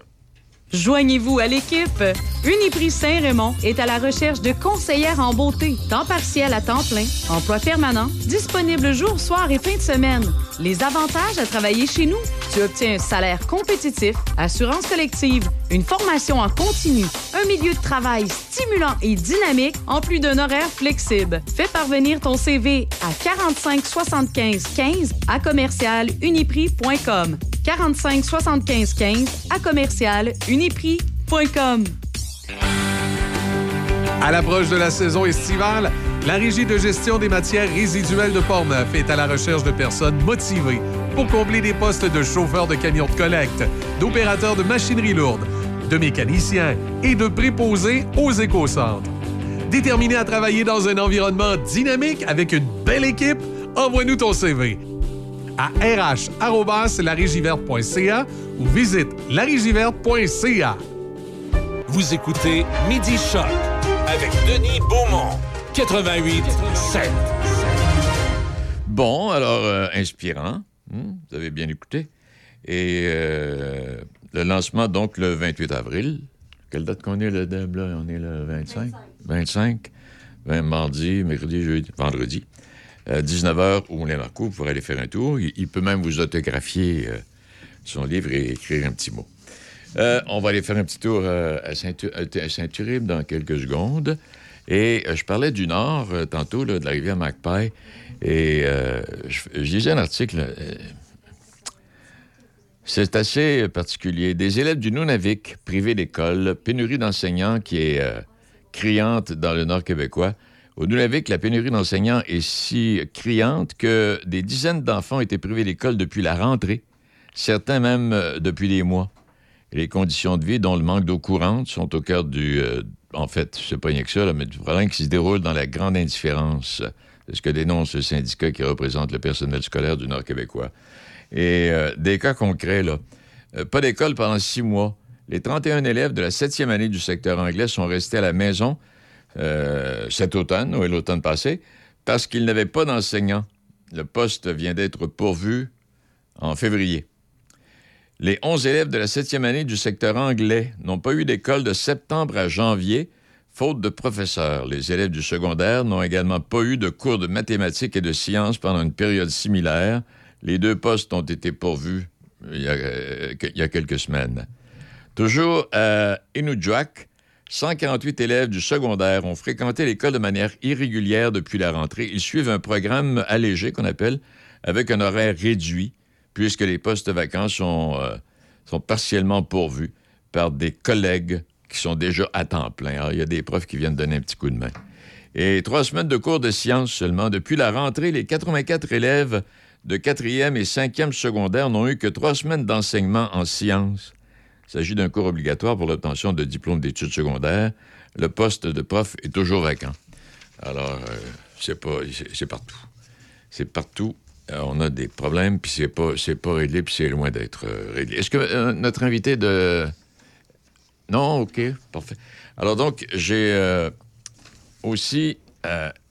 Joignez-vous à l'équipe. Uniprix Saint-Raymond est à la recherche de conseillères en beauté, temps partiel à temps plein, emploi permanent, disponible jour, soir et fin de semaine. Les avantages à travailler chez nous, tu obtiens un salaire compétitif, assurance collective, une formation en continu, un milieu de travail stimulant et dynamique, en plus d'un horaire flexible. Fais parvenir ton CV à 45 75 15 à commercial uniprix.com. 45 75 15 à commercial uniprix.com. À l'approche de la saison estivale, la Régie de gestion des matières résiduelles de Portneuf est à la recherche de personnes motivées pour combler des postes de chauffeur de camions de collecte, d'opérateurs de machinerie lourde, de mécaniciens et de préposés aux éco-centres. Déterminé à travailler dans un environnement dynamique avec une belle équipe, envoie-nous ton CV à rh.larigiverte.ca ou visite larigiverte.ca. Vous écoutez Midi Choc avec Denis Beaumont. 88 7. Bon, alors, euh, inspirant. Hmm, vous avez bien écouté. Et euh, le lancement, donc, le 28 avril. Quelle date qu'on est, le Deb, là? On est le 25? 25. 20 mardi, mercredi, jeudi, vendredi. 19h au Moulin Marcoux pour aller faire un tour. Il, peut même vous autographier euh, son livre et écrire un petit mot. Euh, on va aller faire un petit tour euh, à Saint- à Saint-Uribe dans quelques secondes. Et euh, je parlais du Nord euh, tantôt, de la rivière Magpie. Et euh, je, je lisais un article. euh, c'est assez particulier. Des élèves du Nunavik privés d'école, pénurie d'enseignants qui est euh, criante dans le Nord québécois. Au Nunavik, la pénurie d'enseignants est si criante que des dizaines d'enfants ont été privés d'école depuis la rentrée, certains même euh, depuis des mois. Les conditions de vie, dont le manque d'eau courante, sont au cœur du... euh, en fait, c'est pas rien que ça, là, mais du problème qui se déroule dans la grande indifférence. C'est ce que dénonce le syndicat qui représente le personnel scolaire du Nord québécois. Et euh, des cas concrets, là. Pas d'école pendant six mois. Les 31 élèves de la septième année du secteur anglais sont restés à la maison euh, cet automne, ou l'automne passé, parce qu'ils n'avaient pas d'enseignants. Le poste vient d'être pourvu en février. Les 11 élèves de la septième année du secteur anglais n'ont pas eu d'école de septembre à janvier, faute de professeurs. Les élèves du secondaire n'ont également pas eu de cours de mathématiques et de sciences pendant une période similaire. Les deux postes ont été pourvus il y a, euh, que- il y a quelques semaines. Toujours à Inujak, 148 élèves du secondaire ont fréquenté l'école de manière irrégulière depuis la rentrée. Ils suivent un programme allégé qu'on appelle avec un horaire réduit, puisque les postes vacants sont, euh, sont partiellement pourvus par des collègues qui sont déjà à temps plein. Il y a des profs qui viennent donner un petit coup de main. Et trois semaines de cours de sciences seulement. Depuis la rentrée, les 84 élèves de 4e et 5e secondaire n'ont eu que trois semaines d'enseignement en sciences. Il s'agit d'un cours obligatoire pour l'obtention de diplôme d'études secondaires. Le poste de prof est toujours vacant. Alors, euh, c'est pas, c'est, partout. C'est partout. Euh, on a des problèmes, puis c'est pas, pas réglé, puis c'est loin d'être euh, réglé. Est-ce que notre invité de... Non, OK, parfait. Alors donc, j'ai aussi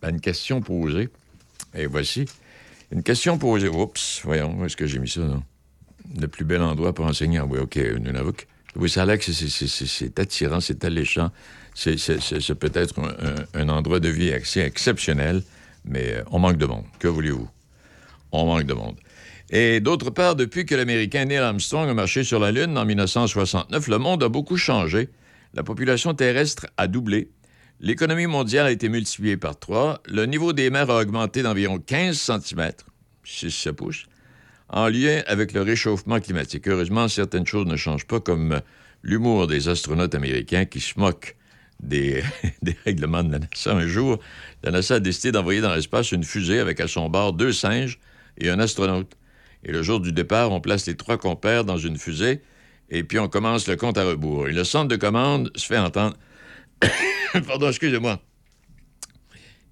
une question posée. Et voici. Une question posée. Oups, voyons, où est-ce que j'ai mis ça, là? Le plus bel endroit pour enseigner. Ah Oui, OK, Nunavut. Oui, ça c'est- c'est- c'est c'est attirant, c'est alléchant. C'est peut-être un, un- un endroit de vie assez exceptionnel, mais euh, on manque de monde. Que voulez-vous? On manque de monde. Et d'autre part, depuis que l'Américain Neil Armstrong a marché sur la Lune en 1969, le monde a beaucoup changé. La population terrestre a doublé. L'économie mondiale a été multipliée par trois. Le niveau des mers a augmenté d'environ 15 cm, 6 pouces, en lien avec le réchauffement climatique. Heureusement, certaines choses ne changent pas, comme l'humour des astronautes américains qui se moquent des, *laughs* des règlements de la NASA. Un jour, la NASA a décidé d'envoyer dans l'espace une fusée avec à son bord deux singes et un astronaute. Et le jour du départ, on place les trois compères dans une fusée et puis on commence le compte à rebours. Et le centre de commande se fait entendre. *coughs* Pardon, excusez-moi.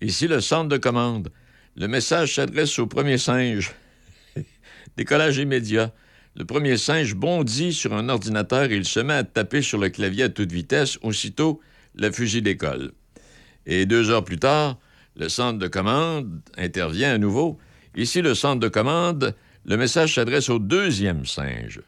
Ici, le centre de commande. Le message s'adresse au premier singe. Décollage immédiat. Le premier singe bondit sur un ordinateur et il se met à taper sur le clavier à toute vitesse. Aussitôt, la fusée décolle. Et deux heures plus tard, le centre de commande intervient à nouveau. Ici, le centre de commande, le message s'adresse au deuxième singe.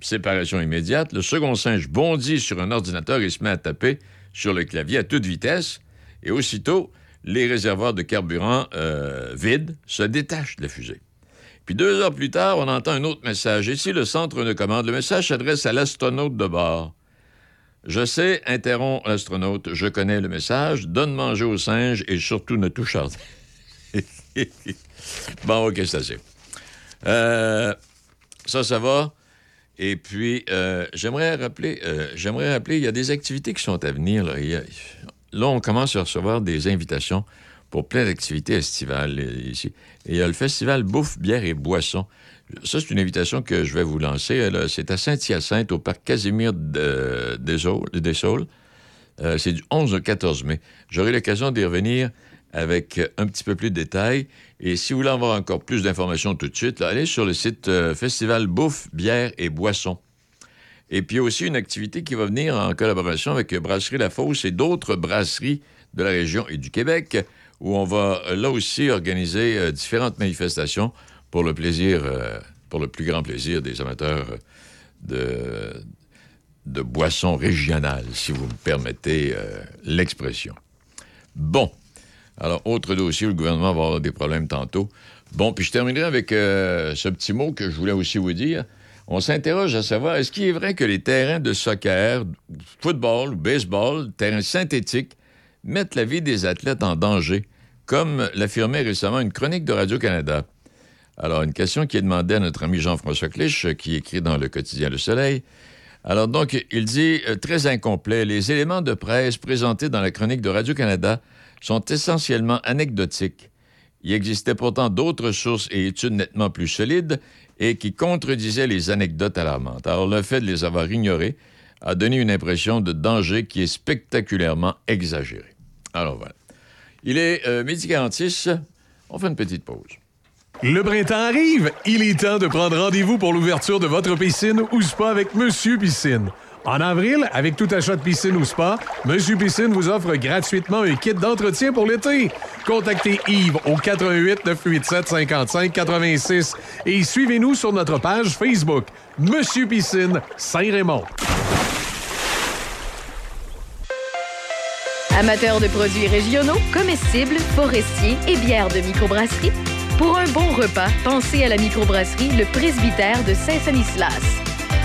Séparation immédiate, le second singe bondit sur un ordinateur et se met à taper sur le clavier à toute vitesse. Et aussitôt, les réservoirs de carburant euh, vides se détachent de la fusée. Puis deux heures plus tard, on entend un autre message. Ici, le centre de commande. Le message s'adresse à l'astronaute de bord. Je sais, interrompt l'astronaute, je connais le message. Donne manger au singe et surtout ne touche à rien. *laughs* bon, OK, c'est. Euh, ça, ça va. Et puis, euh, j'aimerais rappeler, euh, j'aimerais rappeler, il y a des activités qui sont à venir. Là, on commence à recevoir des invitations pour plein d'activités estivales euh, ici. Et il y a le festival Bouffe, bière et boissons. Ça, c'est une invitation que je vais vous lancer. Elle, C'est à Saint-Hyacinthe, au parc Casimir de- des Saules. Euh, c'est du 11 au 14 mai. J'aurai l'occasion d'y revenir avec euh, un petit peu plus de détails. Et si vous voulez avoir encore plus d'informations tout de suite, allez sur le site euh, Festival Bouffe, bière et boissons. Et puis aussi une activité qui va venir en collaboration avec Brasserie La Fosse et d'autres brasseries de la région et du Québec, où on va euh, là aussi organiser euh, différentes manifestations pour le plaisir, euh, pour le plus grand plaisir des amateurs de, de boissons régionales, si vous me permettez l'expression. Bon. Alors, autre dossier, le gouvernement va avoir des problèmes tantôt. Bon, puis je terminerai avec ce petit mot que je voulais aussi vous dire. On s'interroge à savoir, est-ce qu'il est vrai que les terrains de soccer, football baseball, terrains synthétiques, mettent la vie des athlètes en danger, comme l'affirmait récemment une chronique de Radio-Canada? Alors, une question qui est demandée à notre ami Jean-François Clich, qui écrit dans le quotidien Le Soleil. Alors, donc, il dit, euh, très incomplet, les éléments de presse présentés dans la chronique de Radio-Canada sont essentiellement anecdotiques. Il existait pourtant d'autres sources et études nettement plus solides et qui contredisaient les anecdotes alarmantes. Alors, le fait de les avoir ignorées a donné une impression de danger qui est spectaculairement exagérée. Alors, voilà. Il est euh, midi 46. On fait une petite pause. Le printemps arrive. Il est temps de prendre rendez-vous pour l'ouverture de votre piscine ou spa avec Monsieur Piscine. En avril, avec tout achat de piscine ou spa, Monsieur Piscine vous offre gratuitement un kit d'entretien pour l'été. Contactez Yves au 88 987 55 86 et suivez-nous sur notre page Facebook Monsieur Piscine Saint-Raymond. Amateurs de produits régionaux, comestibles, forestiers et bières de microbrasserie, pour un bon repas, pensez à la microbrasserie Le Presbytère de Saint-Sanislas.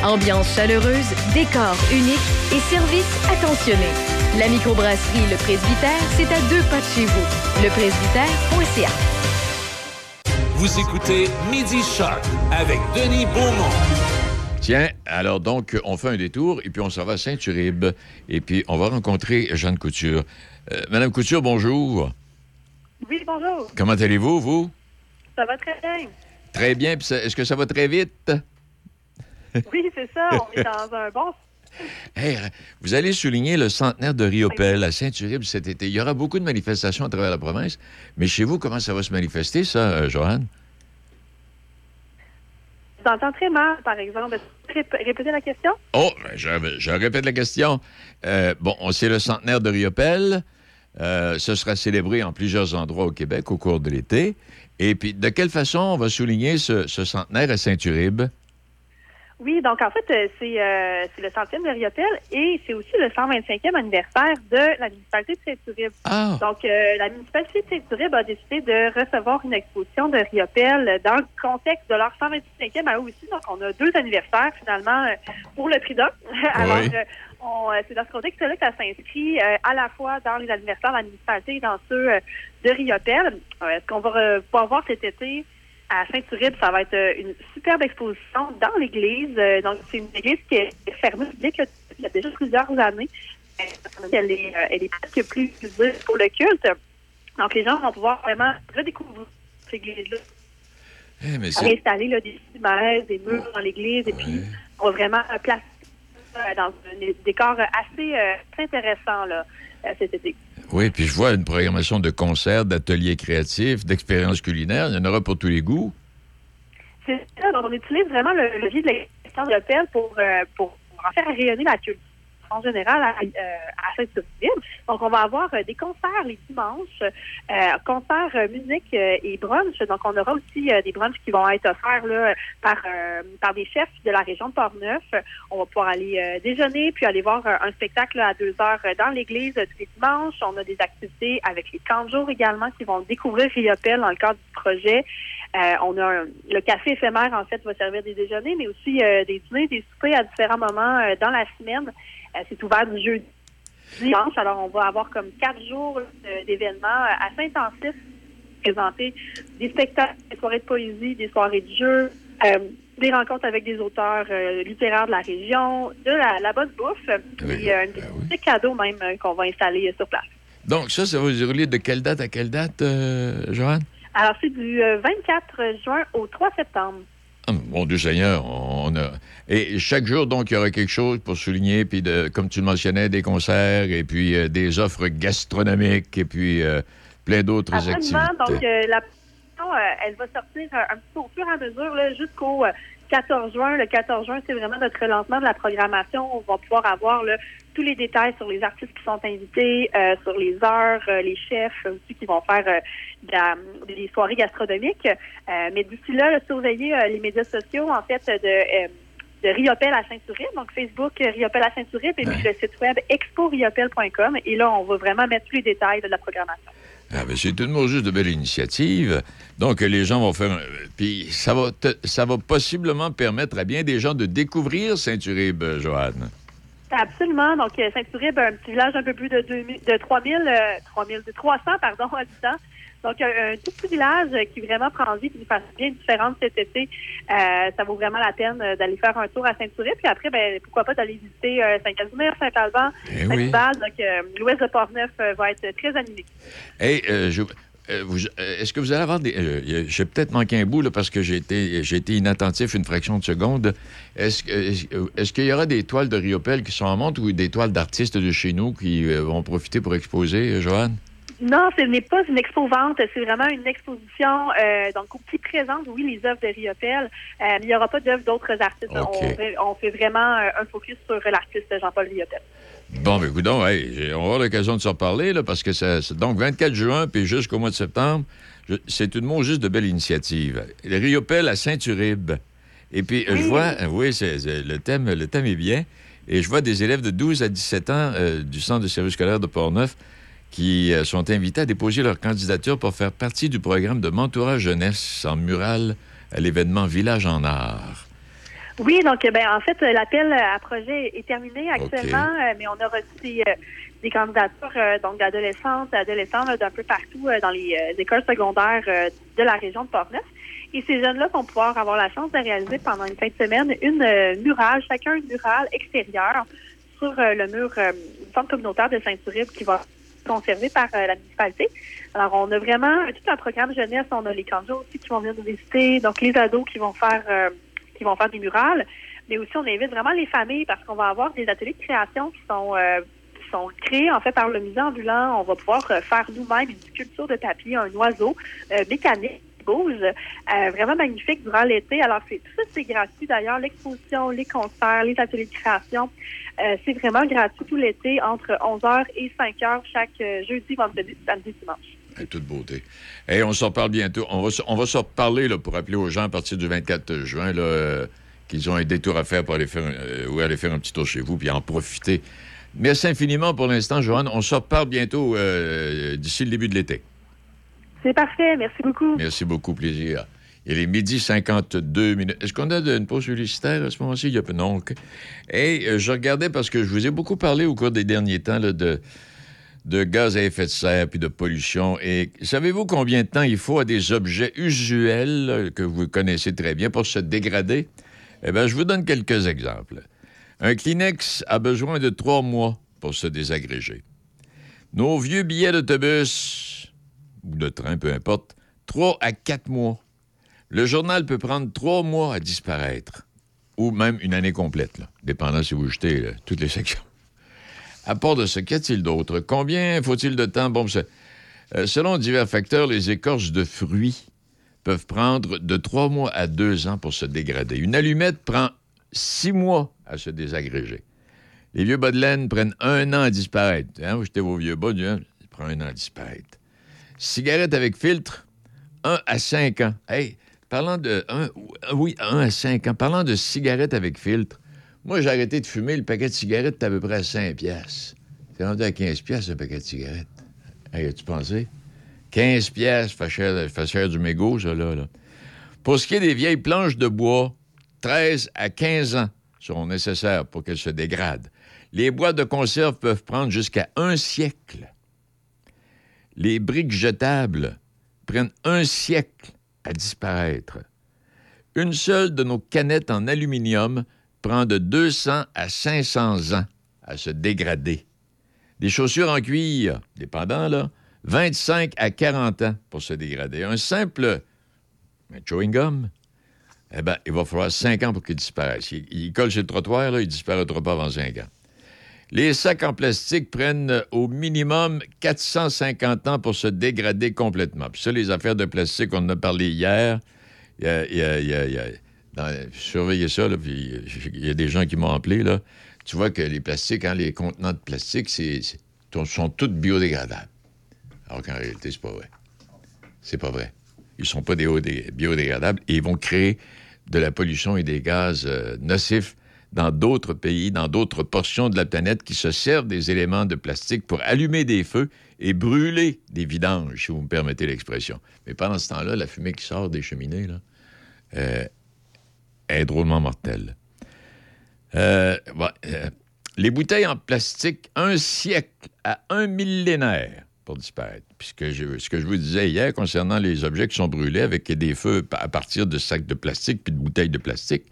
Ambiance chaleureuse, décor unique et service attentionné. La microbrasserie Le Presbytère, c'est à deux pas de chez vous. Lepresbytère.ca. Vous écoutez Midi Shark avec Denis Beaumont. Tiens, alors donc, on fait un détour et puis on s'en va à Saint-Uribe. Et puis, on va rencontrer Jeanne Couture. Euh, Madame Couture, bonjour. Oui, bonjour. Comment allez-vous, vous? Ça va très bien. Très bien. Puis Est-ce que ça va très vite? Oui, c'est ça. On est dans un bon. *laughs* Hey, vous allez souligner le centenaire de Riopel à Saint-Uribe cet été. Il y aura beaucoup de manifestations à travers la province. Mais chez vous, comment ça va se manifester, ça, euh, Joanne? T'entends très par exemple. La question? Oh, ben, je, répète la question. Euh, bon, on- c'est le centenaire de Riopel. Euh, ce sera célébré en plusieurs endroits au Québec au cours de l'été. Et puis, de quelle façon on va souligner ce, ce centenaire à Saint-Uribe? Oui, donc en fait, euh, c'est euh, c'est le centième de Riotel et c'est aussi le 125e anniversaire de la municipalité de Saint-Uribe. Ah. Donc, euh, la municipalité de Saint-Uribe a décidé de recevoir une exposition de Riopel dans le contexte de leur 125e à eux aussi. Donc, on a deux anniversaires finalement euh, pour le prix d'un. *laughs* Alors, Oui. euh, on, euh, c'est dans ce contexte-là que ça s'inscrit euh, à la fois dans les anniversaires de la municipalité et dans ceux de Riopel. Euh, ce qu'on va pouvoir voir cet été à Saint-Uribe, ça va être euh, une superbe exposition dans l'église. Euh, donc, c'est une église qui est fermée public là, il y a déjà plusieurs années. Euh, Elle est, elle est presque plus utilisée pour le culte. Donc, les gens vont pouvoir vraiment redécouvrir cette église-là. Eh, installer là, des cimaises, des murs dans l'église, et puis on va vraiment placer dans un décor assez euh, intéressant là, cet été. Oui, puis je vois une programmation de concerts, d'ateliers créatifs, d'expériences culinaires. Il y en aura pour tous les goûts. C'est ça, donc on utilise vraiment le le levier de l'expérience de l'hôtel pour, euh, pour en faire rayonner la culture en général à, euh, à Saint-Sulpice. Donc, on va avoir euh, des concerts les dimanches, euh, concerts musique et brunch. Donc, on aura aussi des brunchs qui vont être offerts là, par, par des chefs de la région de Portneuf. On va pouvoir aller déjeuner puis aller voir un spectacle à deux heures dans l'église tous les dimanches. On a des activités avec les camps de jour également qui vont découvrir Riopel dans le cadre du projet. Euh, on a un- le café éphémère, en fait, va servir des déjeuners, mais aussi euh, des dîners, des soupers à différents moments euh, dans la semaine. C'est ouvert du jeudi dimanche. Alors, on va avoir comme quatre jours d'événements à Saint-Ancif présenter des spectacles, des soirées de poésie, des soirées de jeu, des rencontres avec des auteurs littéraires de la région, de la, la bonne bouffe, et un petit cadeau même qu'on va installer sur place. Donc, ça, ça va se dérouler de quelle date à quelle date, euh, Joanne? Alors, c'est du euh, 24 juin au 3 septembre. Ah, Mon Dieu Seigneur, on a... Et chaque jour, donc, il y aura quelque chose pour souligner, puis de, comme tu le mentionnais, des concerts, et puis euh, des offres gastronomiques, et puis euh, plein d'autres activités. Donc, euh, la euh, elle va sortir euh, un petit peu au fur et à mesure là, jusqu'au euh, 14 juin. Le 14 juin, c'est vraiment notre relancement de la programmation. On va pouvoir avoir là, tous les détails sur les artistes qui sont invités, euh, sur les heures, euh, les chefs aussi qui vont faire euh, de la- des soirées gastronomiques. Mais d'ici là, surveillez les médias sociaux, en fait, de... de Riopel à Saint-Uribe, donc Facebook Riopel à Saint-Uribe et puis le site web exporiopel.com. Et là, on va vraiment mettre tous les détails de la programmation. Ah, ben, c'est tout de même juste de belle initiative. Donc, les gens vont faire... Puis ça va, te- ça va possiblement permettre à bien des gens de découvrir Saint-Uribe, Joanne. Absolument. Donc, euh, Saint-Uribe, un petit village un peu plus de, 2000, de 3000, euh, 3000, de 300 pardon, *laughs* habitants. Donc, un, un tout petit village qui vraiment prend vie, qui nous fasse bien différente cet été. Euh, ça vaut vraiment la peine euh, d'aller faire un tour à Saint-Uribe. Puis après, ben, pourquoi pas d'aller visiter euh, Saint-Casimir, Saint-Alban, Eh oui. Saint-Hubert. Donc, euh, l'ouest de Portneuf va être très animé. Hey, euh, je- euh, euh, est-ce que vous allez avoir des... euh, j'ai peut-être manqué un bout là, parce que j'ai été, inattentif une fraction de seconde. Est-ce, qu'il y aura des toiles de Riopel qui sont en monte ou des toiles d'artistes de chez nous qui vont profiter pour exposer, Joanne? Non, ce n'est pas une expo-vente, c'est vraiment une exposition euh, donc qui présente, oui, les œuvres de Riopel. Euh, mais il n'y aura pas d'œuvres d'autres artistes. On, fait- on fait vraiment euh, un focus sur l'artiste Jean-Paul Riopel. Bon, ben, écoute, hey, on va avoir l'occasion de s'en reparler, là, parce que c'est donc 24 juin, puis jusqu'au mois de septembre, c'est tout de même juste de belle initiative. Le Riopel à Saint-Uribe. Et puis, je vois, oui, le, thème, le thème est bien, et je vois des élèves de 12 à 17 ans euh, du Centre de service scolaire de Portneuf qui euh, sont invités à déposer leur candidature pour faire partie du programme de mentorat jeunesse en mural à l'événement Village en art. Oui, donc ben, en fait, l'appel à projet est terminé actuellement, euh, mais on a reçu des, euh, des candidatures euh, donc d'adolescentes, d'adolescents là, d'un peu partout euh, dans les euh, écoles secondaires euh, de la région de Portneuf. Et ces jeunes-là vont pouvoir avoir la chance de réaliser pendant une fin de semaine une euh, murale, chacun une murale extérieure sur euh, le mur euh, du centre communautaire de Saint-Uribe qui va être conservé par euh, la municipalité. Alors, on a vraiment tout un programme jeunesse. On a les candidats aussi qui vont venir nous visiter, donc les ados qui vont faire euh, qui vont faire des murales. Mais aussi, on invite vraiment les familles parce qu'on va avoir des ateliers de création qui sont euh, qui sont créés en fait par le musée ambulant. On va pouvoir euh, faire nous-mêmes une sculpture de tapis, un oiseau euh, mécanique bouge, euh, vraiment magnifique durant l'été. Alors, c'est tout ça, c'est gratuit d'ailleurs. L'exposition, les concerts, les ateliers de création, euh, c'est vraiment gratuit tout l'été entre 11h et 5h chaque euh, jeudi, vendredi, samedi, dimanche. À toute beauté. Et on s'en parle bientôt. On va, on va s'en reparler pour rappeler aux gens à partir du 24 juin là, qu'ils ont un détour à faire pour aller faire, ou aller faire un petit tour chez vous puis en profiter. Merci infiniment pour l'instant, Joanne. On s'en reparle bientôt d'ici le début de l'été. C'est parfait. Merci beaucoup. Merci beaucoup, plaisir. Il est midi 52 minutes. Est-ce qu'on a une pause publicitaire à ce moment-ci? Y a non. Et euh, je regardais parce que je vous ai beaucoup parlé au cours des derniers temps là, de, de gaz à effet de serre puis de pollution. Et savez-vous combien de temps il faut à des objets usuels que vous connaissez très bien pour se dégrader? Eh bien, je vous donne quelques exemples. Un Kleenex a besoin de trois mois pour se désagréger. Nos vieux billets d'autobus ou de train, peu importe, trois à quatre mois. Le journal peut prendre trois mois à disparaître, ou même une année complète, là, dépendant si vous jetez toutes les sections. À part de ce, qu'y a-t-il d'autre? Combien faut-il de temps? Bon, euh, selon divers facteurs, les écorces de fruits peuvent prendre de trois mois à deux ans pour se dégrader. Une allumette prend six mois à se désagréger. Les vieux bas de laine prennent un an à disparaître. Hein, vous jetez vos vieux bas, hein, ça prend un an à disparaître. Cigarette avec filtre, 1 à 5 ans. Hey, parlant de. un- oui, 1 à 5 ans. Parlant de cigarette avec filtre, moi, j'ai arrêté de fumer. Le paquet de cigarettes, t'es à peu près à 5 piastres. C'est rendu à 15 piastres, le paquet de cigarettes. Hey, as-tu pensé? 15 piastres, fait du mégot, ça, là, là. Pour ce qui est des vieilles planches de bois, 13 à 15 ans seront nécessaires pour qu'elles se dégradent. Les boîtes de conserve peuvent prendre jusqu'à un siècle. Les briques jetables prennent un siècle à disparaître. Une seule de nos canettes en aluminium prend de 200 à 500 ans à se dégrader. Des chaussures en cuir, dépendant, là, 25 à 40 ans pour se dégrader. Un simple chewing gum, eh bien, il va falloir 5 ans pour qu'il disparaisse. Il, colle sur le trottoir, là, il disparaîtra pas avant 5 ans. Les sacs en plastique prennent au minimum 450 ans pour se dégrader complètement. Puis ça, les affaires de plastique, on en a parlé hier. Il y a- surveillez ça, puis il y a des gens qui m'ont appelé. Tu vois que les plastiques, hein, les contenants de plastique, c'est, sont tous biodégradables. Alors qu'en réalité, c'est pas vrai. C'est pas vrai. Ils sont pas biodégradables et ils vont créer de la pollution et des gaz euh, nocifs dans d'autres pays, dans d'autres portions de la planète qui se servent des éléments de plastique pour allumer des feux et brûler des vidanges, si vous me permettez l'expression. Mais pendant ce temps-là, la fumée qui sort des cheminées là, euh, est drôlement mortelle. Euh, euh, les bouteilles en plastique, un siècle à un millénaire pour disparaître. Puis ce que, je, vous disais hier concernant les objets qui sont brûlés avec des feux à partir de sacs de plastique puis de bouteilles de plastique,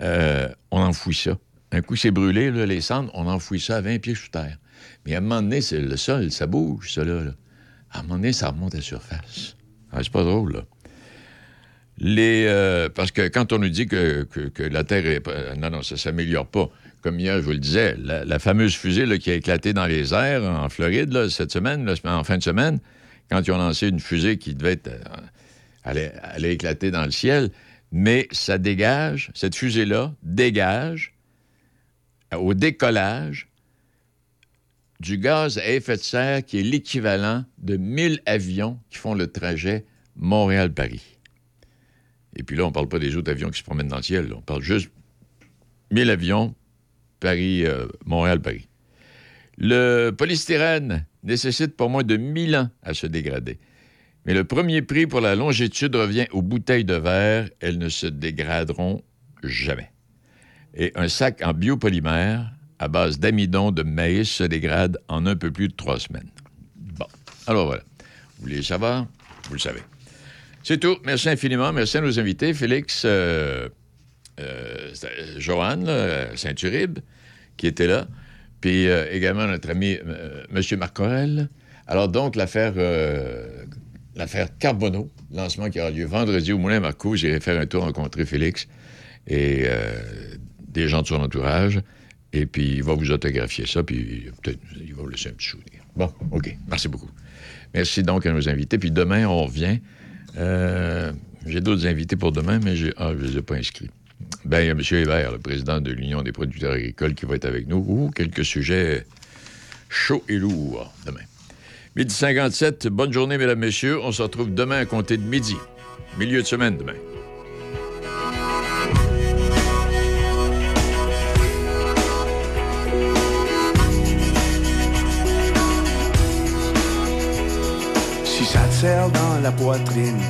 euh, on enfouit ça. Un coup, c'est brûlé, les cendres, on enfouit ça à 20 pieds sous terre. Mais à un moment donné, c'est le sol, ça bouge, ça, là. À un moment donné, ça remonte à la surface. C'est pas drôle, là. Euh, parce que quand on nous dit que, la Terre est... pas- Non, non, ça s'améliore pas. Comme hier, je vous le disais, la, fameuse fusée qui a éclaté dans les airs en Floride cette semaine, en fin de semaine, quand ils ont lancé une fusée qui devait être... euh, allait éclater dans le ciel, mais ça dégage, cette fusée-là dégage euh, au décollage du gaz à effet de serre qui est l'équivalent de 1000 avions qui font le trajet Montréal-Paris. Et puis là, on ne parle pas des autres avions qui se promènent dans le ciel. On parle juste 1000 avions, Paris, euh. Le polystyrène nécessite pas moins de 1000 ans à se dégrader. Mais le premier prix pour la longitude revient aux bouteilles de verre. Elles ne se dégraderont jamais. Et un sac en biopolymère à base d'amidon de maïs se dégrade en un peu plus de trois semaines. Bon, alors voilà. Vous voulez savoir? Vous le savez. C'est tout. Merci infiniment. Merci à nos invités. Félix, euh, euh, là, Saint-Uribe, qui était là. Puis euh, également notre ami M. Marc Corel. Alors donc, l'affaire l'affaire Carbonneau, lancement qui aura lieu vendredi au Moulin Marco. J'irai faire un tour rencontrer Félix et euh, des gens de son entourage. Et puis, il va vous autographier ça, puis peut-être il va vous laisser un petit souvenir. Bon, OK. Merci beaucoup. Merci donc à nos invités. Puis demain, on revient. Euh, j'ai d'autres invités pour demain, mais ah, je ne les ai pas inscrits. Ben, il y a M. Hébert, le président de l'Union des producteurs agricoles, qui va être avec nous. Ouh, quelques sujets chauds et lourds demain. Midi 57, bonne journée, mesdames, messieurs. On se retrouve demain à compter de midi. Milieu de semaine demain. Si ça te serre dans la poitrine,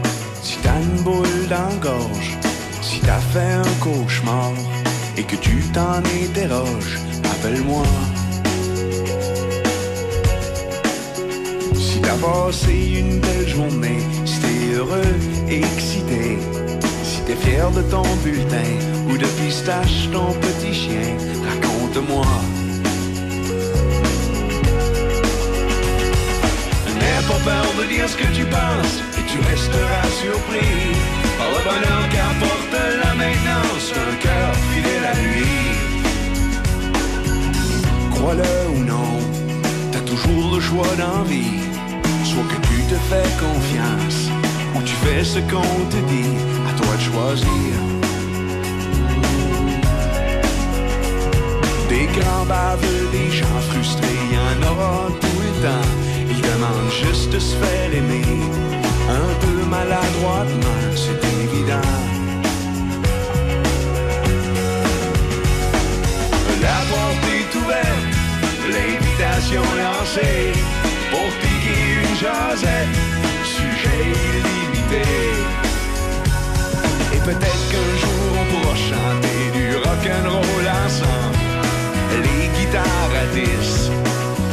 si t'as une boule dans la gorge, si t'as fait un cauchemar et que tu t'en interroges, appelle-moi. T'as passé une belle journée, si t'es heureux et excité, si t'es fier de ton bulletin ou de pistache ton petit chien, raconte-moi. N'aie pas peur de dire ce que tu penses et tu resteras surpris par le bonheur qu'apporte la maintenance d'un cœur fidèle à lui. Crois-le ou non, t'as toujours le choix d'envie. Soit que tu te fais confiance ou tu fais ce qu'on te dit, à toi de choisir. Des grands baveux, des gens frustrés, y en aura tout le temps. Ils demandent juste de se faire aimer, un peu maladroitement, c'est évident. La porte est ouverte, l'invitation lancée, pour sujet illimité. Et peut-être qu'un jour on pourra chanter du rock'n'roll ensemble, les guitares à 10,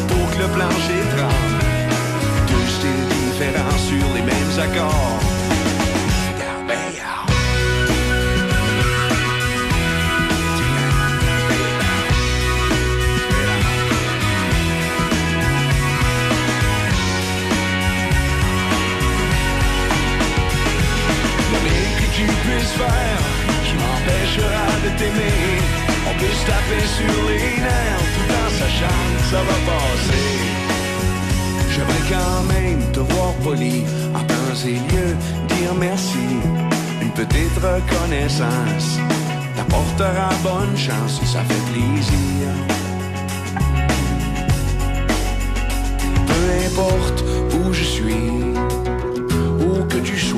pour que le plancher tremble. Deux styles différents sur les mêmes accords. On peut se taper sur les nerfs tout en sachant que ça va passer. J'aimerais quand même te voir poli en temps et lieu, dire merci. Une petite reconnaissance t'apportera bonne chance et ça fait plaisir. Peu importe où je suis, où que tu sois.